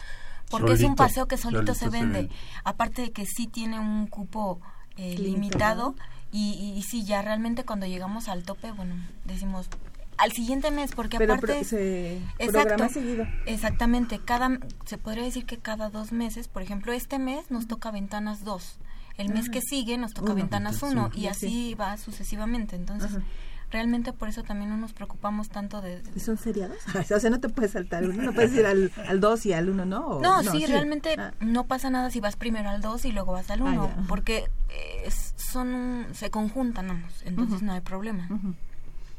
porque es un paseo que solito, se, vende. Aparte de que sí tiene un cupo eh, limitado y, y, sí, ya realmente cuando llegamos al tope, bueno, decimos al siguiente mes, porque aparte se exacto, seguido. Exactamente, cada se podría decir que cada dos meses, por ejemplo, este mes nos toca ventanas dos, el mes que sigue nos toca ventanas uno y así va sucesivamente. Entonces, realmente por eso también no nos preocupamos tanto de... ¿Son seriados? o sea, no te puedes saltar uno, no puedes ir al, al 2 y al 1, ¿no? no, sí, realmente ah. no pasa nada si vas primero al 2 y luego vas al 1, ah, porque son se conjuntan ambos, entonces no hay problema.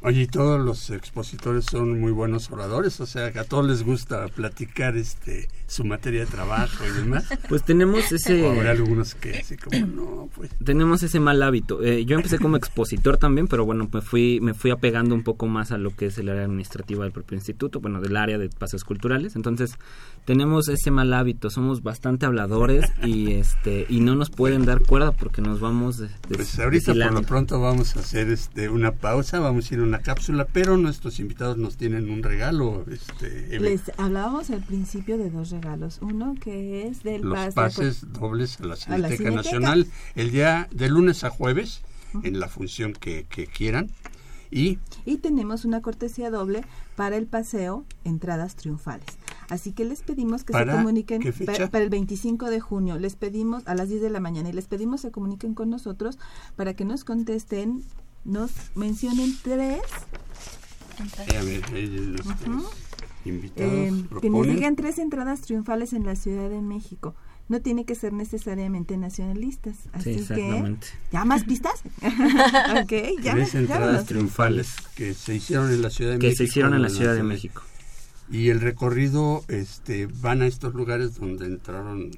Oye, todos los expositores son muy buenos oradores, o sea, que a todos les gusta platicar este su materia de trabajo y demás. Pues tenemos ese... habrá algunos que así como, no, pues... Tenemos ese mal hábito. Eh, yo empecé como expositor también, pero bueno, me fui, me fui apegando un poco más a lo que es el área administrativa del propio instituto, bueno, del área de paseos culturales. Entonces, tenemos ese mal hábito, somos bastante habladores y este y no nos pueden dar cuerda porque nos vamos de, Pues ahorita por lo pronto vamos a hacer este una pausa, vamos a ir a una cápsula, pero nuestros invitados nos tienen un regalo. Este, Les hablábamos al principio de dos regalos. Uno que es del Los pases dobles a la Cineteca, Nacional el día de lunes a jueves en la función que, que quieran. Y, y tenemos una cortesía doble para el paseo Entradas Triunfales. Así que les pedimos que se comuniquen para, el 25 de junio. Les pedimos a las 10 de la mañana y les pedimos se comuniquen con nosotros para que nos contesten, nos mencionen tres. Eh, que nos digan tres entradas triunfales en la Ciudad de México no tiene que ser necesariamente nacionalistas. Así que, ¿ya más pistas? ok, ya Tres entradas triunfales que se hicieron en la Ciudad de México. Que se hicieron en la Ciudad de México. Y el recorrido, este, van a estos lugares donde entraron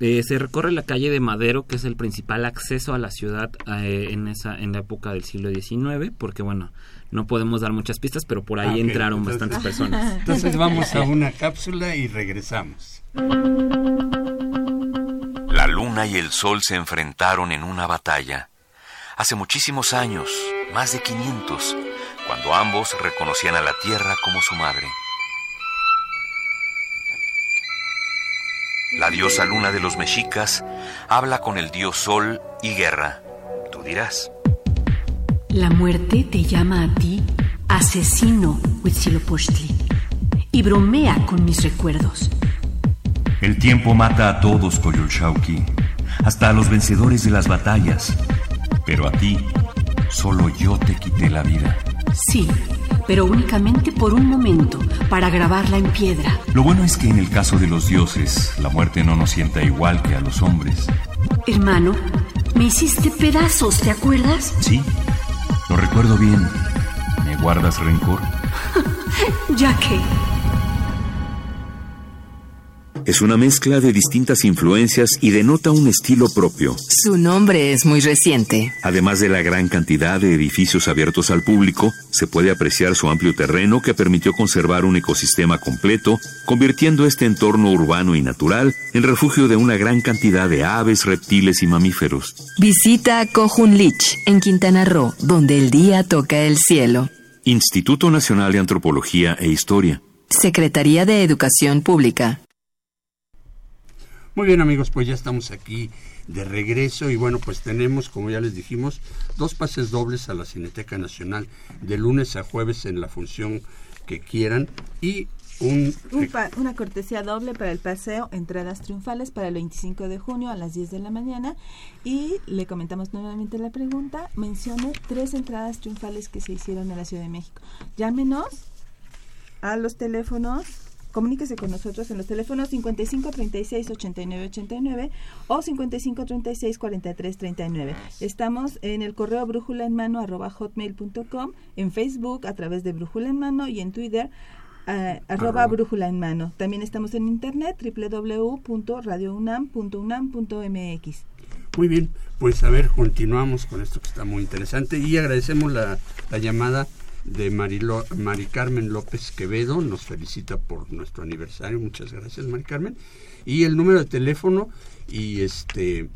eh, se recorre la calle de Madero, que es el principal acceso a la ciudad eh, en esa en la época del siglo XIX, porque bueno, no podemos dar muchas pistas, pero por ahí ah, entraron bastantes personas. Entonces vamos a una cápsula y regresamos. La luna y el sol se enfrentaron en una batalla. Hace muchísimos años, más de 500, cuando ambos reconocían a la tierra como su madre. La diosa luna de los mexicas habla con el dios sol y guerra. Tú dirás. La muerte te llama a ti, asesino Huitzilopochtli, y bromea con mis recuerdos. El tiempo mata a todos, Coyolxauqui, hasta a los vencedores de las batallas. Pero a ti, solo yo te quité la vida. Sí, pero únicamente por un momento, para grabarla en piedra. Lo bueno es que en el caso de los dioses, la muerte no nos sienta igual que a los hombres. Hermano, me hiciste pedazos, ¿te acuerdas? Sí, lo recuerdo bien. ¿Me guardas rencor? ya que... Es una mezcla de distintas influencias y denota un estilo propio. Su nombre es muy reciente. Además de la gran cantidad de edificios abiertos al público, se puede apreciar su amplio terreno que permitió conservar un ecosistema completo, convirtiendo este entorno urbano y natural en refugio de una gran cantidad de aves, reptiles y mamíferos. Visita Cojunlich, en Quintana Roo, donde el día toca el cielo. Instituto Nacional de Antropología e Historia. Secretaría de Educación Pública. Muy bien amigos, pues ya estamos aquí de regreso y bueno, pues tenemos, como ya les dijimos, dos pases dobles a la Cineteca Nacional de lunes a jueves en la función que quieran y un, una cortesía doble para el paseo Entradas Triunfales para el 25 de junio a las 10 de la mañana y le comentamos nuevamente la pregunta, mencione tres entradas triunfales que se hicieron en la Ciudad de México. Llámenos a los teléfonos comuníquese con nosotros en los teléfonos 55 36 89 89 o 55 36 43 39. Estamos en el correo brújula en mano arroba hotmail.com, en Facebook a través de brújula en mano y en Twitter uh, arroba brújula en mano. También estamos en internet www.radiounam.unam.mx. Muy bien, pues a ver, continuamos con esto que está muy interesante y agradecemos la, la llamada de Marilo, Mari Carmen López Quevedo, nos felicita por nuestro aniversario, muchas gracias Mari Carmen, y el número de teléfono y este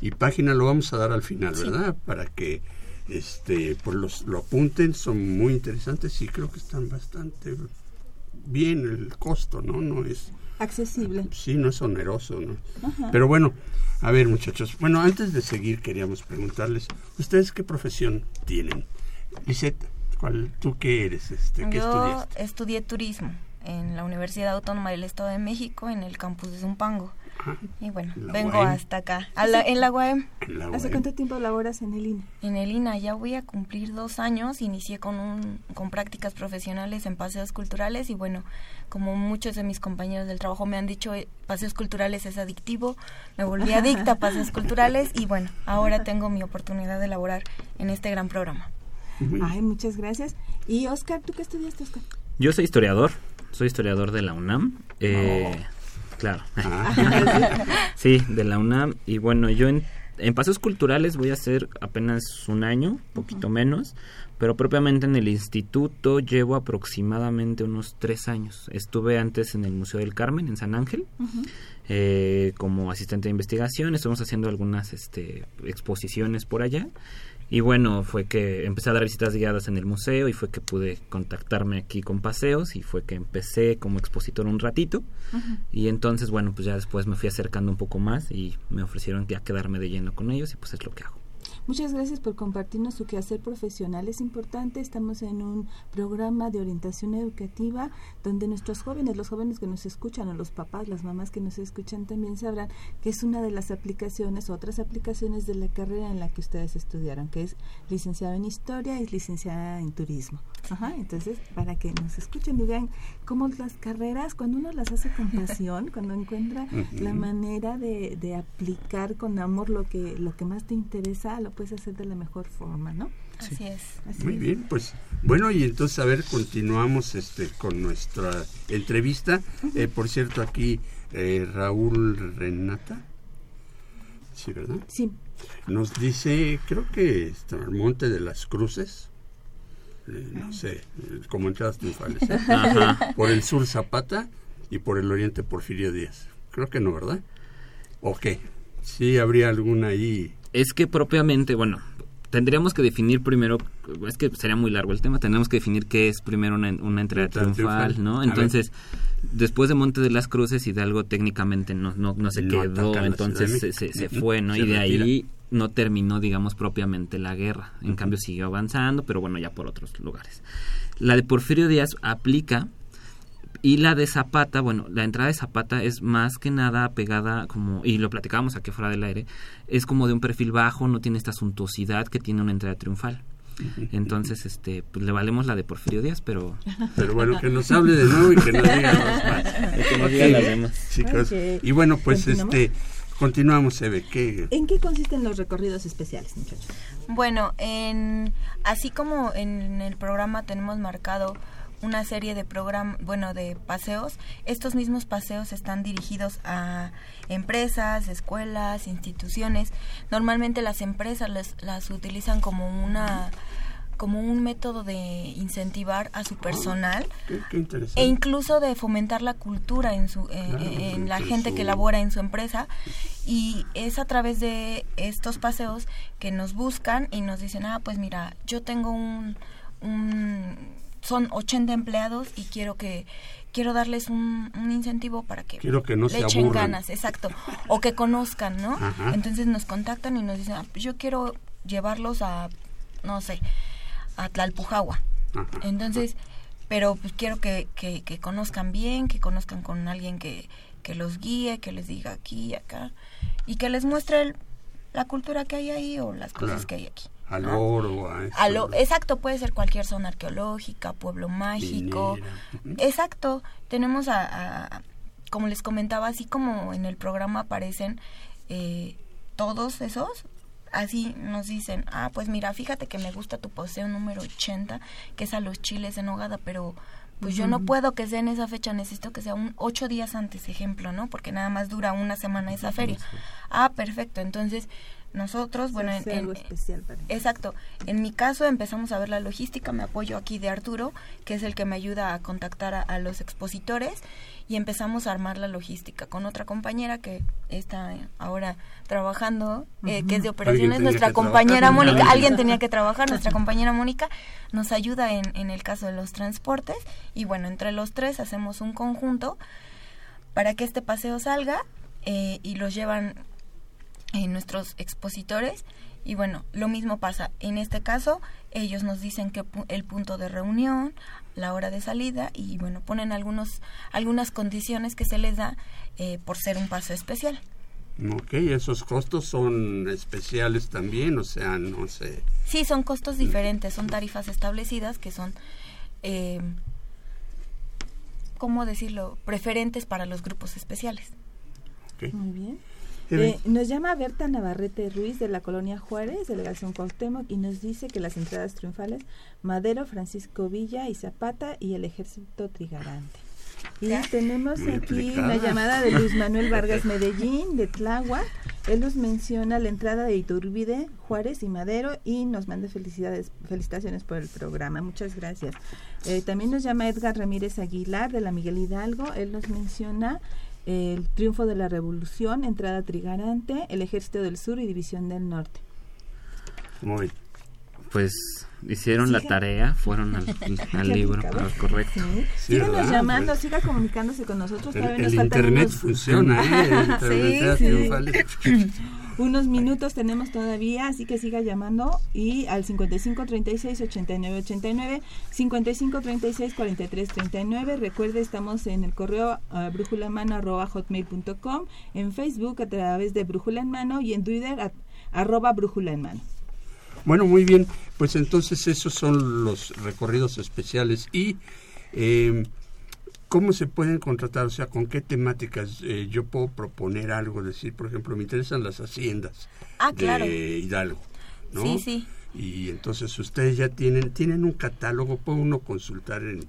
y página lo vamos a dar al final, ¿verdad? Para que este pues los, lo apunten, son muy interesantes y creo que están bastante bien el costo, ¿no? No es accesible. Sí, no es oneroso, ¿no? Pero bueno, a ver muchachos, bueno, antes de seguir queríamos preguntarles, ¿ustedes qué profesión tienen? Lisette. ¿Tú qué eres? Este, ¿qué Yo estudié turismo en la Universidad Autónoma del Estado de México, en el campus de Zumpango. Ah, y bueno, vengo hasta acá, en la UAM. ¿Hace cuánto tiempo laboras en el INA? En el INA ya voy a cumplir dos años. Inicié con, un, con prácticas profesionales en paseos culturales y bueno, como muchos de mis compañeros del trabajo me han dicho, eh, paseos culturales es adictivo. Me volví adicta a paseos culturales y bueno, ahora tengo mi oportunidad de laborar en este gran programa. Ay, muchas gracias. Y Oscar, ¿tú qué estudiaste, Oscar? Yo soy historiador, soy historiador de la UNAM. Eh, Claro. Ah. sí, de la UNAM. Y bueno, yo en, en paseos culturales voy a hacer apenas un año, poquito menos, pero propiamente en el instituto llevo aproximadamente unos tres años. Estuve antes en el Museo del Carmen, en San Ángel, eh, como asistente de investigación. Estuvimos haciendo algunas este, exposiciones por allá. Y bueno, fue que empecé a dar visitas guiadas en el museo y fue que pude contactarme aquí con paseos y fue que empecé como expositor un ratito. Y entonces, bueno, pues ya después me fui acercando un poco más y me ofrecieron ya quedarme de lleno con ellos y pues es lo que hago. Muchas gracias por compartirnos su quehacer profesional. Es importante, estamos en un programa de orientación educativa donde nuestros jóvenes, los jóvenes que nos escuchan o los papás, las mamás que nos escuchan también sabrán que es una de las aplicaciones, otras aplicaciones de la carrera en la que ustedes estudiaron, que es licenciado en historia y licenciada en turismo. Ajá, entonces, para que nos escuchen y vean cómo las carreras, cuando uno las hace con pasión, cuando encuentra la manera de, de aplicar con amor lo que, lo que más te interesa, lo puedes hacer de la mejor forma, ¿no? Así es. Muy bien, pues bueno, y entonces a ver, continuamos este con nuestra entrevista. Eh, por cierto, aquí eh, Raúl Renata, ¿sí, verdad? Sí. Nos dice, creo que está el Monte de las Cruces, eh, no sé, como entradas triunfales, por el sur Zapata y por el oriente Porfirio Díaz. Creo que no, ¿verdad? ¿O qué? Sí, habría alguna ahí es que propiamente, bueno, tendríamos que definir primero, es que sería muy largo el tema, tendríamos que definir qué es primero una, una entrada triunfal, ¿no? Entonces, después de Monte de las Cruces, Hidalgo técnicamente no, no, no se quedó, entonces se, se, fue, ¿no? y de ahí no terminó, digamos, propiamente la guerra. En cambio, siguió avanzando, pero bueno, ya por otros lugares. La de Porfirio Díaz aplica y la de Zapata, bueno, la entrada de Zapata es más que nada pegada como, y lo platicábamos aquí fuera del aire, es como de un perfil bajo, no tiene esta suntuosidad que tiene una entrada triunfal. Entonces, este, pues le valemos la de Porfirio Díaz, pero... Pero bueno, que nos hable de nuevo y que nos diga más. que nos diga las demás. Chicos. Y bueno, pues este... Continuamos, Eve. ¿Qué? ¿En qué consisten los recorridos especiales, muchachos? Bueno, en, así como en el programa tenemos marcado una serie de programas, bueno, de paseos. Estos mismos paseos están dirigidos a empresas, escuelas, instituciones. Normalmente las empresas las utilizan como una como un método de incentivar a su personal e incluso de fomentar la cultura en su eh, en la gente que labora en su empresa y es a través de estos paseos que nos buscan y nos dicen ah pues mira yo tengo un, un son 80 empleados y quiero que quiero darles un, incentivo para que, quiero que no le echen ganas, exacto, o que conozcan, ¿no? Entonces nos contactan y nos dicen, ah, pues yo quiero llevarlos a, no sé, a Tlalpujagua. Entonces, pero pues quiero que, que, conozcan bien, que conozcan con alguien que, que los guíe, que les diga aquí y acá, y que les muestre la cultura que hay ahí o las cosas que hay aquí al oro, a, lo, exacto, puede ser cualquier zona arqueológica, pueblo mágico. Exacto, tenemos a, como les comentaba, así como en el programa aparecen eh, todos esos, así nos dicen, ah, pues mira, fíjate que me gusta tu poseo número 80, que es a los chiles en hogada, pero pues yo no puedo que sea en esa fecha, necesito que sea un ocho días antes, ejemplo, ¿no? Porque nada más dura una semana esa feria. Ah, perfecto, entonces nosotros, bueno, en, especial exacto. En mi caso empezamos a ver la logística, me apoyo aquí de Arturo, que es el que me ayuda a contactar a, los expositores y empezamos a armar la logística con otra compañera que está ahora trabajando, eh, que es de operaciones, nuestra compañera Mónica, alguien tenía que trabajar, nuestra compañera Mónica nos ayuda en, en el caso de los transportes y bueno, entre los tres hacemos un conjunto para que este paseo salga eh, y los llevan en nuestros expositores y bueno, lo mismo pasa. En este caso, ellos nos dicen que el punto de reunión, la hora de salida y bueno, ponen algunos, algunas condiciones que se les da eh, por ser un paso especial. Ok, esos costos son especiales también, o sea, no sé. Sí, son costos diferentes, son tarifas establecidas que son, eh, ¿cómo decirlo?, preferentes para los grupos especiales. Muy bien. Eh, nos llama Berta Navarrete Ruiz de la colonia Juárez, delegación Cuauhtémoc, y nos dice que las entradas triunfales Madero, Francisco Villa y Zapata y el ejército trigarante. Y tenemos aquí la llamada de Luis Manuel Vargas Medellín, de Tláhuac. Él nos menciona la entrada de Iturbide, Juárez y Madero y nos manda felicidades, felicitaciones por el programa. Muchas gracias. Eh, también nos llama Edgar Ramírez Aguilar, de la Miguel Hidalgo. Él nos menciona el triunfo de la revolución, entrada trigarante, el ejército del sur y división del norte. Muy bien. Pues hicieron la tarea, fueron al, libro, correcto. Sí. llamando, siga comunicándose con nosotros. El, internet funciona, ¿eh? sí, unos minutos tenemos todavía, así que siga llamando y al 55 36 89 89, 55 36 43 39. Recuerde, estamos en el correo uh, hotmail.com, en Facebook a través de brújula en mano y en Twitter arroba brújula en mano. Bueno, muy bien, pues entonces esos son los recorridos especiales y eh, ¿cómo se pueden contratar? O sea, ¿con qué temáticas eh, yo puedo proponer algo? Decir, por ejemplo, me interesan las haciendas ah, de Hidalgo, ¿no? Sí, sí. Y entonces ustedes ya tienen, tienen un catálogo, puede uno consultar en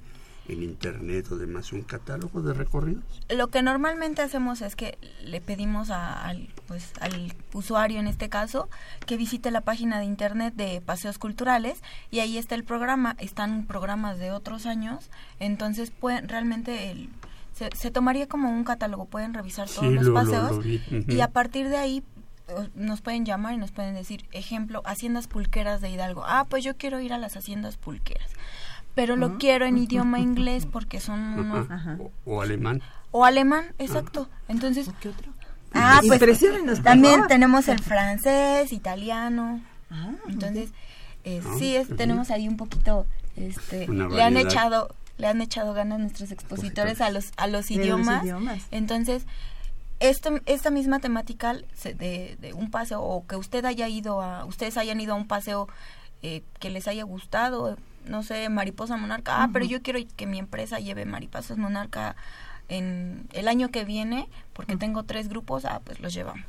en internet o demás un catálogo de recorridos? Lo que normalmente hacemos es que le pedimos al, pues, al usuario en este caso que visite la página de internet de Paseos Culturales y ahí está el programa, están programas de otros años, entonces pueden realmente el, se, tomaría como un catálogo, pueden revisar todos los paseos y a partir de ahí nos pueden llamar y nos pueden decir, ejemplo, haciendas pulqueras de Hidalgo. Ah, pues yo quiero ir a las haciendas pulqueras pero lo quiero en idioma inglés porque son unos... O, alemán. O alemán, exacto. Entonces... ¿Qué otro? Ah, pues también tenemos el francés, italiano. Ah, Entonces, eh, ah, sí, tenemos ahí un poquito, este, le han echado, le han echado ganas nuestros expositores a los a los idiomas. Entonces, este, esta misma temática de, de, un paseo o que usted haya ido a, ustedes hayan ido a un paseo eh, que les haya gustado, no sé, mariposa monarca, ah, pero yo quiero que mi empresa lleve mariposas monarca en el año que viene, porque tengo tres grupos, ah, pues los llevamos.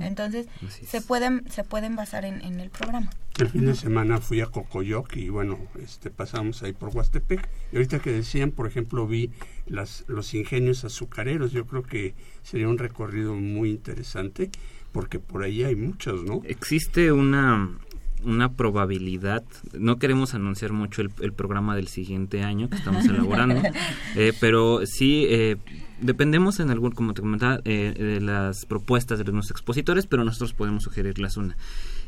Entonces, se pueden, se pueden basar en, el programa. El fin de semana fui a Cocoyoc y bueno, este pasamos ahí por Huastepec. Y ahorita que decían, por ejemplo, vi las, los ingenios azucareros. Yo creo que sería un recorrido muy interesante porque por ahí hay muchos, ¿no? Existe una una probabilidad, no queremos anunciar mucho el, programa del siguiente año que estamos elaborando, eh, pero sí eh, dependemos en algún, como te comentaba, eh, de las propuestas de los expositores, pero nosotros podemos sugerirlas una.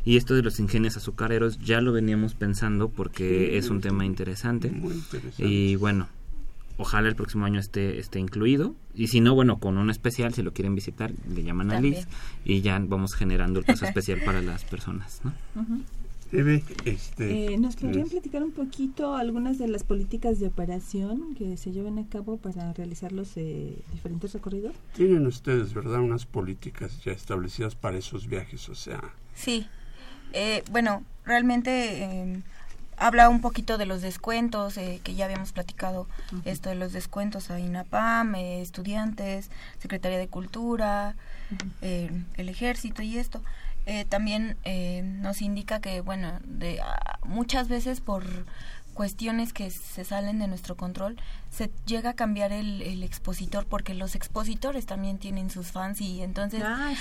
Y esto de los ingenios azucareros ya lo veníamos pensando porque es un tema interesante. Y bueno, ojalá el próximo año esté, esté incluido. Y si no, bueno, con un especial, si lo quieren visitar, le llaman a Liz y ya vamos generando el paso especial para las personas. ¿no? Este, eh, ¿Nos podrían platicar un poquito algunas de las políticas de operación que se llevan a cabo para realizar los eh, diferentes recorridos? Tienen ustedes, ¿verdad? Unas políticas ya establecidas para esos viajes, o sea... Sí. Eh, bueno, realmente em, habla un poquito de los descuentos, que ya habíamos platicado esto de los descuentos a INAPAM, estudiantes, Secretaría de Cultura, el Ejército y esto. Eh, también eh, nos indica que, bueno, de, ah, muchas veces por cuestiones que se salen de nuestro control, se llega a cambiar el, el expositor porque los expositores también tienen sus fans y entonces ah,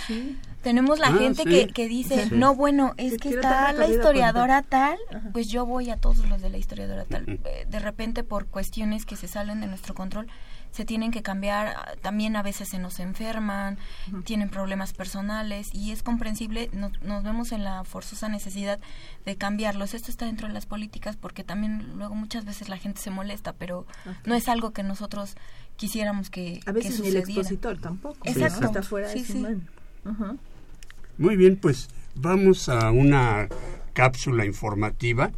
tenemos la ah, gente que, que dice, no, bueno, es que está la historiadora tal, pues yo voy a todos los de la historiadora tal. Eh, de repente por cuestiones que se salen de nuestro control, se tienen que cambiar, también a veces se nos enferman, tienen problemas personales y es comprensible, nos vemos en la forzosa necesidad de cambiarlos. Esto está dentro de las políticas porque también luego muchas veces la gente se molesta, pero no es algo que nosotros quisiéramos que A veces ni el expositor tampoco. Exacto. Está fuera sí, sí. Muy bien, pues vamos a una cápsula informativa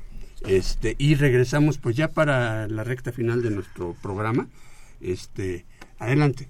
este y regresamos pues ya para la recta final de nuestro programa este, adelante.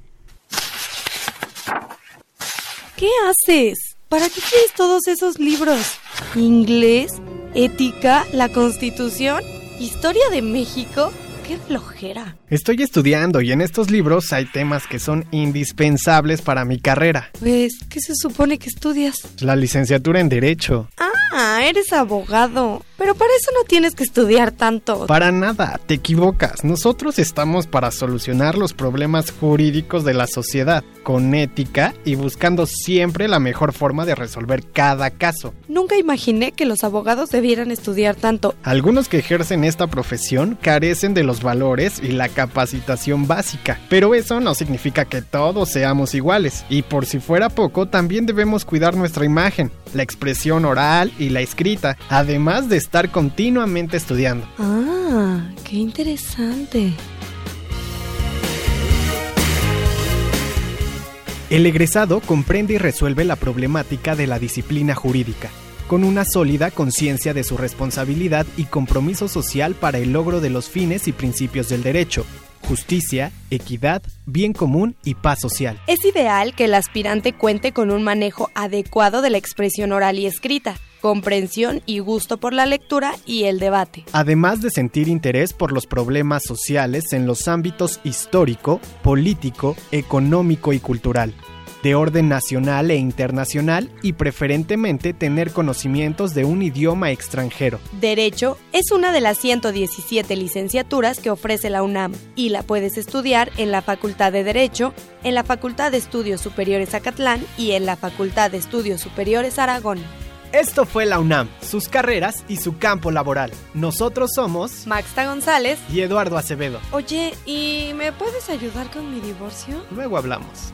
¿Qué haces? ¿Para qué quieres todos esos libros? ¿Inglés? ¿Ética? ¿La Constitución? ¿Historia de México? Qué flojera. Estoy estudiando y en estos libros hay temas que son indispensables para mi carrera. Pues, ¿qué se supone que estudias? La licenciatura en Derecho. Ah, eres abogado. Pero para eso no tienes que estudiar tanto. Para nada, te equivocas. Nosotros estamos para solucionar los problemas jurídicos de la sociedad, con ética y buscando siempre la mejor forma de resolver cada caso. Nunca imaginé que los abogados debieran estudiar tanto. Algunos que ejercen esta profesión carecen de los valores y la capacitación básica, pero eso no significa que todos seamos iguales. Y por si fuera poco, también debemos cuidar nuestra imagen, la expresión oral y la escrita, además de estar continuamente estudiando. Ah, qué interesante. El egresado comprende y resuelve la problemática de la disciplina jurídica, con una sólida conciencia de su responsabilidad y compromiso social para el logro de los fines y principios del derecho, justicia, equidad, bien común y paz social. Es ideal que el aspirante cuente con un manejo adecuado de la expresión oral y escrita, comprensión y gusto por la lectura y el debate. Además de sentir interés por los problemas sociales en los ámbitos histórico, político, económico y cultural de orden nacional e internacional y preferentemente tener conocimientos de un idioma extranjero. Derecho es una de las 117 licenciaturas que ofrece la UNAM y la puedes estudiar en la Facultad de Derecho, en la Facultad de Estudios Superiores Acatlán y en la Facultad de Estudios Superiores Aragón. Esto fue la UNAM, sus carreras y su campo laboral. Nosotros somos Maxta González y Eduardo Acevedo. Oye, ¿y me puedes ayudar con mi divorcio? Luego hablamos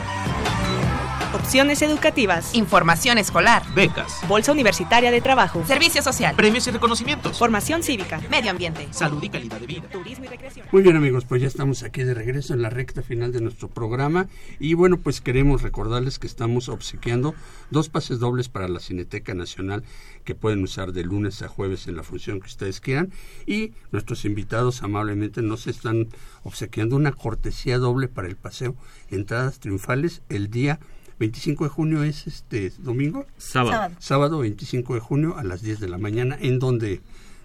opciones educativas, información escolar, becas, bolsa universitaria de trabajo, servicio social, premios y reconocimientos, formación cívica, medio ambiente, salud y calidad de vida, turismo y recreación. Muy bien amigos, pues ya estamos aquí de regreso en la recta final de nuestro programa. Y bueno, pues queremos recordarles que estamos obsequiando dos pases dobles para la Cineteca Nacional que pueden usar de lunes a jueves en la función que ustedes quieran. Y nuestros invitados amablemente nos están obsequiando una cortesía doble para el paseo, entradas triunfales el día 25 de junio es este domingo. Sábado. Sábado 25 de junio a las 10 de la mañana. ¿En dónde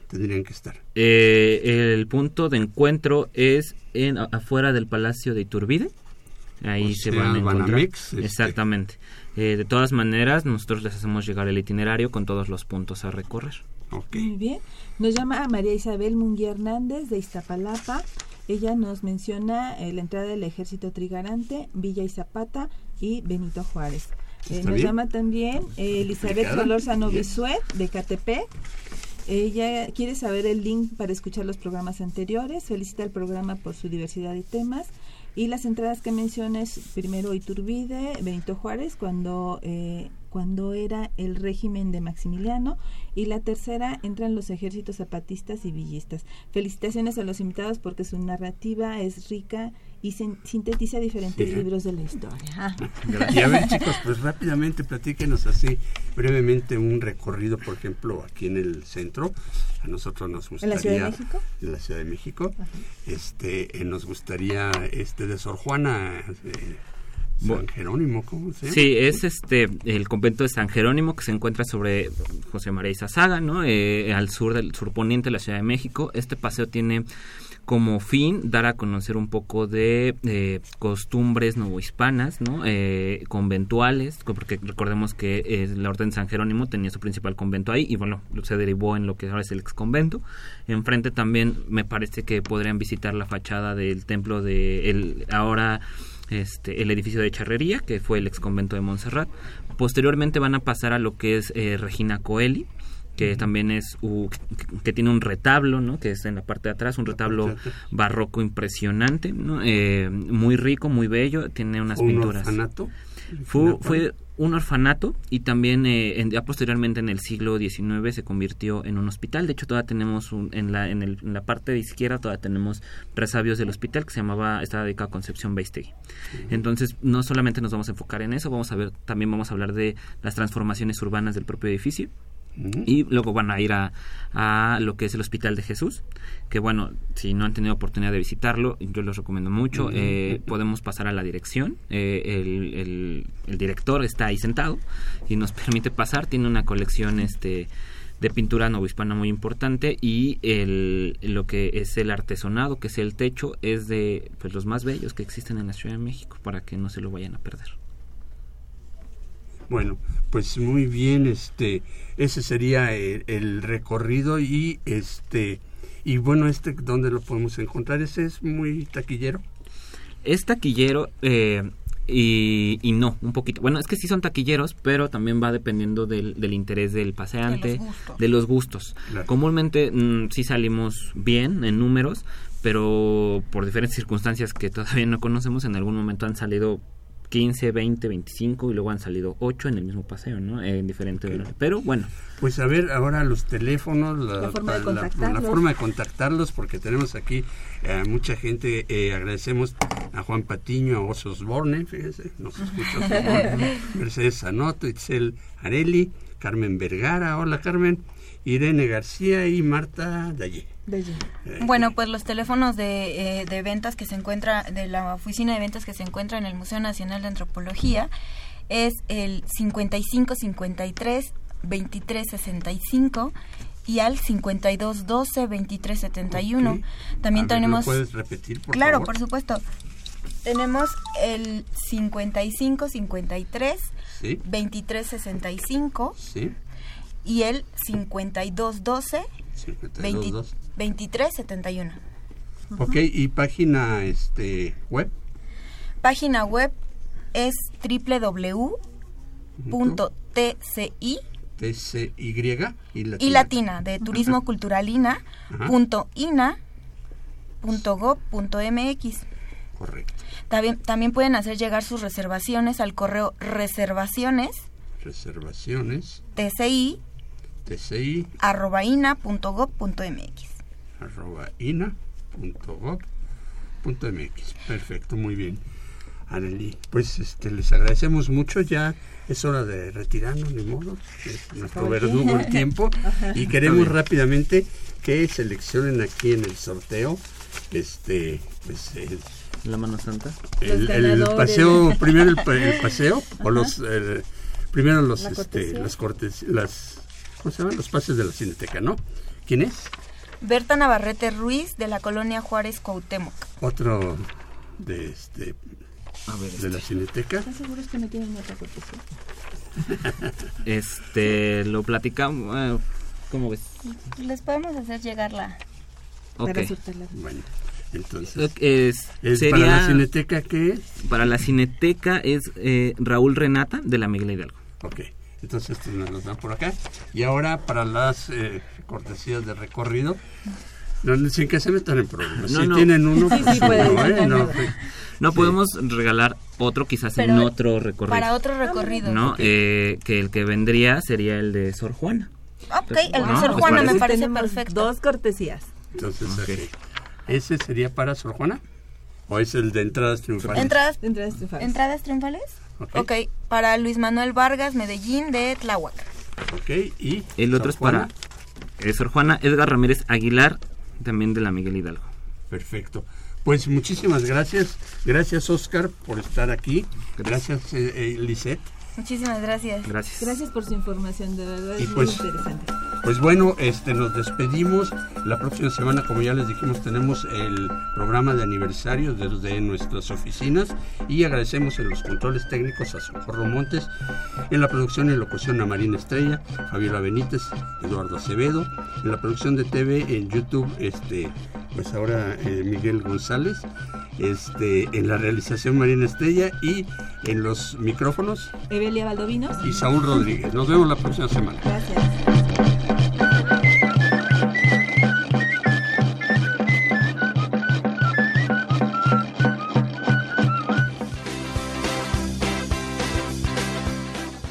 tendrían que estar? Eh, el punto de encuentro es en afuera del Palacio de Iturbide. Ahí se van a encontrar. Este. Exactamente. Eh, de todas maneras, nosotros les hacemos llegar el itinerario con todos los puntos a recorrer. Muy bien. Nos llama María Isabel Munguía Hernández de Iztapalapa. Ella nos menciona eh, la entrada del ejército trigarante, Villa y Zapata y Benito Juárez. Eh, nos llama también eh, Elizabeth Solórzano Bisuet de Catepec. Ella quiere saber el link para escuchar los programas anteriores, felicita el programa por su diversidad de temas y las entradas que menciones, primero Iturbide, Benito Juárez, cuando eh, cuando era el régimen de Maximiliano y la tercera entran los ejércitos zapatistas y villistas. Felicitaciones a los invitados porque su narrativa es rica y sintetiza diferentes libros de la historia. Y a ver chicos, pues rápidamente platíquenos así brevemente un recorrido, por ejemplo, aquí en el centro. A nosotros nos gustaría... ¿En la Ciudad de México? En la Ciudad de México. Este, eh, nos gustaría este de Sor Juana... Eh, San Jerónimo, ¿cómo se llama? Sí, es este el convento de San Jerónimo que se encuentra sobre José María Izazaga, ¿no? Eh, al sur del surponiente de la Ciudad de México. Este paseo tiene como fin dar a conocer un poco de eh, costumbres novohispanas, ¿no? Eh, conventuales, porque recordemos que eh, la Orden de San Jerónimo tenía su principal convento ahí y bueno, se derivó en lo que ahora es el ex convento. Enfrente también me parece que podrían visitar la fachada del templo de el ahora este, el edificio de Charrería, que fue el ex convento de Montserrat. Posteriormente van a pasar a lo que es eh, Regina Coeli, que también es que tiene un retablo, ¿no? Que es en la parte de atrás, un retablo barroco impresionante, ¿no? Eh, muy rico, muy bello, tiene unas ¿Un pinturas. Orfanato? Fue, fue un orfanato y también eh, ya posteriormente en el siglo XIX se convirtió en un hospital. De hecho, todavía tenemos en, la, en, el, en, la parte de izquierda todavía tenemos resabios del hospital que se llamaba, estaba dedicado a Concepción Beistegui. Entonces, no solamente nos vamos a enfocar en eso, vamos a ver, también vamos a hablar de las transformaciones urbanas del propio edificio y luego van a ir a, a, lo que es el Hospital de Jesús, que bueno, si no han tenido oportunidad de visitarlo, yo los recomiendo mucho. eh, podemos pasar a la dirección. Eh, el, el, el, director está ahí sentado y nos permite pasar. Tiene una colección este de pintura novohispana muy importante y el, lo que es el artesonado, que es el techo, es de pues, los más bellos que existen en la Ciudad de México para que no se lo vayan a perder. Bueno, pues muy bien, este, ese sería el, el, recorrido y este, y bueno, este, ¿dónde lo podemos encontrar? Ese es muy taquillero. Es taquillero eh, y, y, no, un poquito. Bueno, es que sí son taquilleros, pero también va dependiendo del, del interés del paseante, de los gustos. De los gustos. Claro. Comúnmente mmm, sí salimos bien en números, pero por diferentes circunstancias que todavía no conocemos, en algún momento han salido 15, 20, 25 y luego han salido 8 en el mismo paseo, ¿no? En diferente okay. Pero bueno. Pues a ver, ahora los teléfonos, la, la, forma, de la, la forma, de contactarlos, porque tenemos aquí eh, mucha gente. Eh, agradecemos a Juan Patiño, a Osos Borne, fíjese, nos escucha. Mercedes Sanoto, Itzel Areli, Carmen Vergara, hola Carmen, Irene García y Marta Dalle. Bueno, pues los teléfonos de, eh, de, ventas que se encuentra, de la oficina de ventas que se encuentra en el Museo Nacional de Antropología es el 5553 2365 y al 5212 2371. Okay. También A ver, tenemos ¿lo puedes repetir, por Claro, favor? por supuesto. Tenemos el 5553 Sí. 2365 Sí. y el 5212 20 52. 2371. Ok, y página este web. Página web es www.tci TCY y latina. y latina de turismo culturalina punto ina punto gov punto mx. Correcto. También, también pueden hacer llegar sus reservaciones al correo reservaciones Reservaciones. tci TCI arroba arroba ina punto gov punto mx. Perfecto, muy bien. Arely, pues este, les agradecemos mucho. Ya es hora de retirarnos, ni modo. Es nuestro verdugo el tiempo. Y queremos rápidamente que seleccionen aquí en el sorteo este pues el, La mano santa. el, el paseo primero el, pa- el paseo o los primero los La este las cortes las ¿cómo se llaman? los pases de la cineteca no quién es Berta Navarrete Ruiz de la colonia Juárez Cuauhtémoc. otro de este de la cineteca ¿Están seguros que no tienen otra cortesía? Este, lo platicamos. eh, ¿Cómo ves? Les podemos hacer llegar la Ok. bueno entonces Es, es sería- para la cineteca qué es Para la cineteca es eh, Raúl Renata de la Miguel Hidalgo. Ok, entonces estos nos los dan por acá. Y ahora para las eh, cortesías de recorrido, no, sin que se metan en problemas. No, si no. tienen uno, pues sí, ¿eh? no, podemos regalar otro quizás en otro recorrido. para otro recorrido. No, eh, que el que vendría sería el de Sor Juana. Ok, el de No, Sor ¿les Juana me parece? perfecto. Dos cortesías. Entonces, ok. ¿ese sería para Sor Juana? ¿O es el de entradas triunfales? Entradas, Entradas triunfales. ¿Entradas triunfales? Ok. ok, para Luis Manuel Vargas, Medellín, de Tláhuac. Ok, y El otro es para eh, Sor Juana Edgar Ramírez Aguilar, también de la Miguel Hidalgo. Perfecto. Pues muchísimas gracias. Gracias, Oscar, por estar aquí. Gracias, eh, eh, Lisette. Muchísimas gracias. Gracias. Gracias por su información, de verdad Y es pues- muy interesante. Pues bueno, este nos despedimos. La próxima semana, como ya les dijimos, tenemos el programa de aniversario desde nuestras oficinas y agradecemos en los controles técnicos a Socorro Montes, en la producción y locución a Marina Estrella, Fabiola Benítez, Eduardo Acevedo, en la producción de TV en YouTube, este, pues ahora eh, Miguel González, este, en la realización Marina Estrella y en los micrófonos Evelia Valdovinos. y Saúl Rodríguez. Nos vemos la próxima semana. Gracias.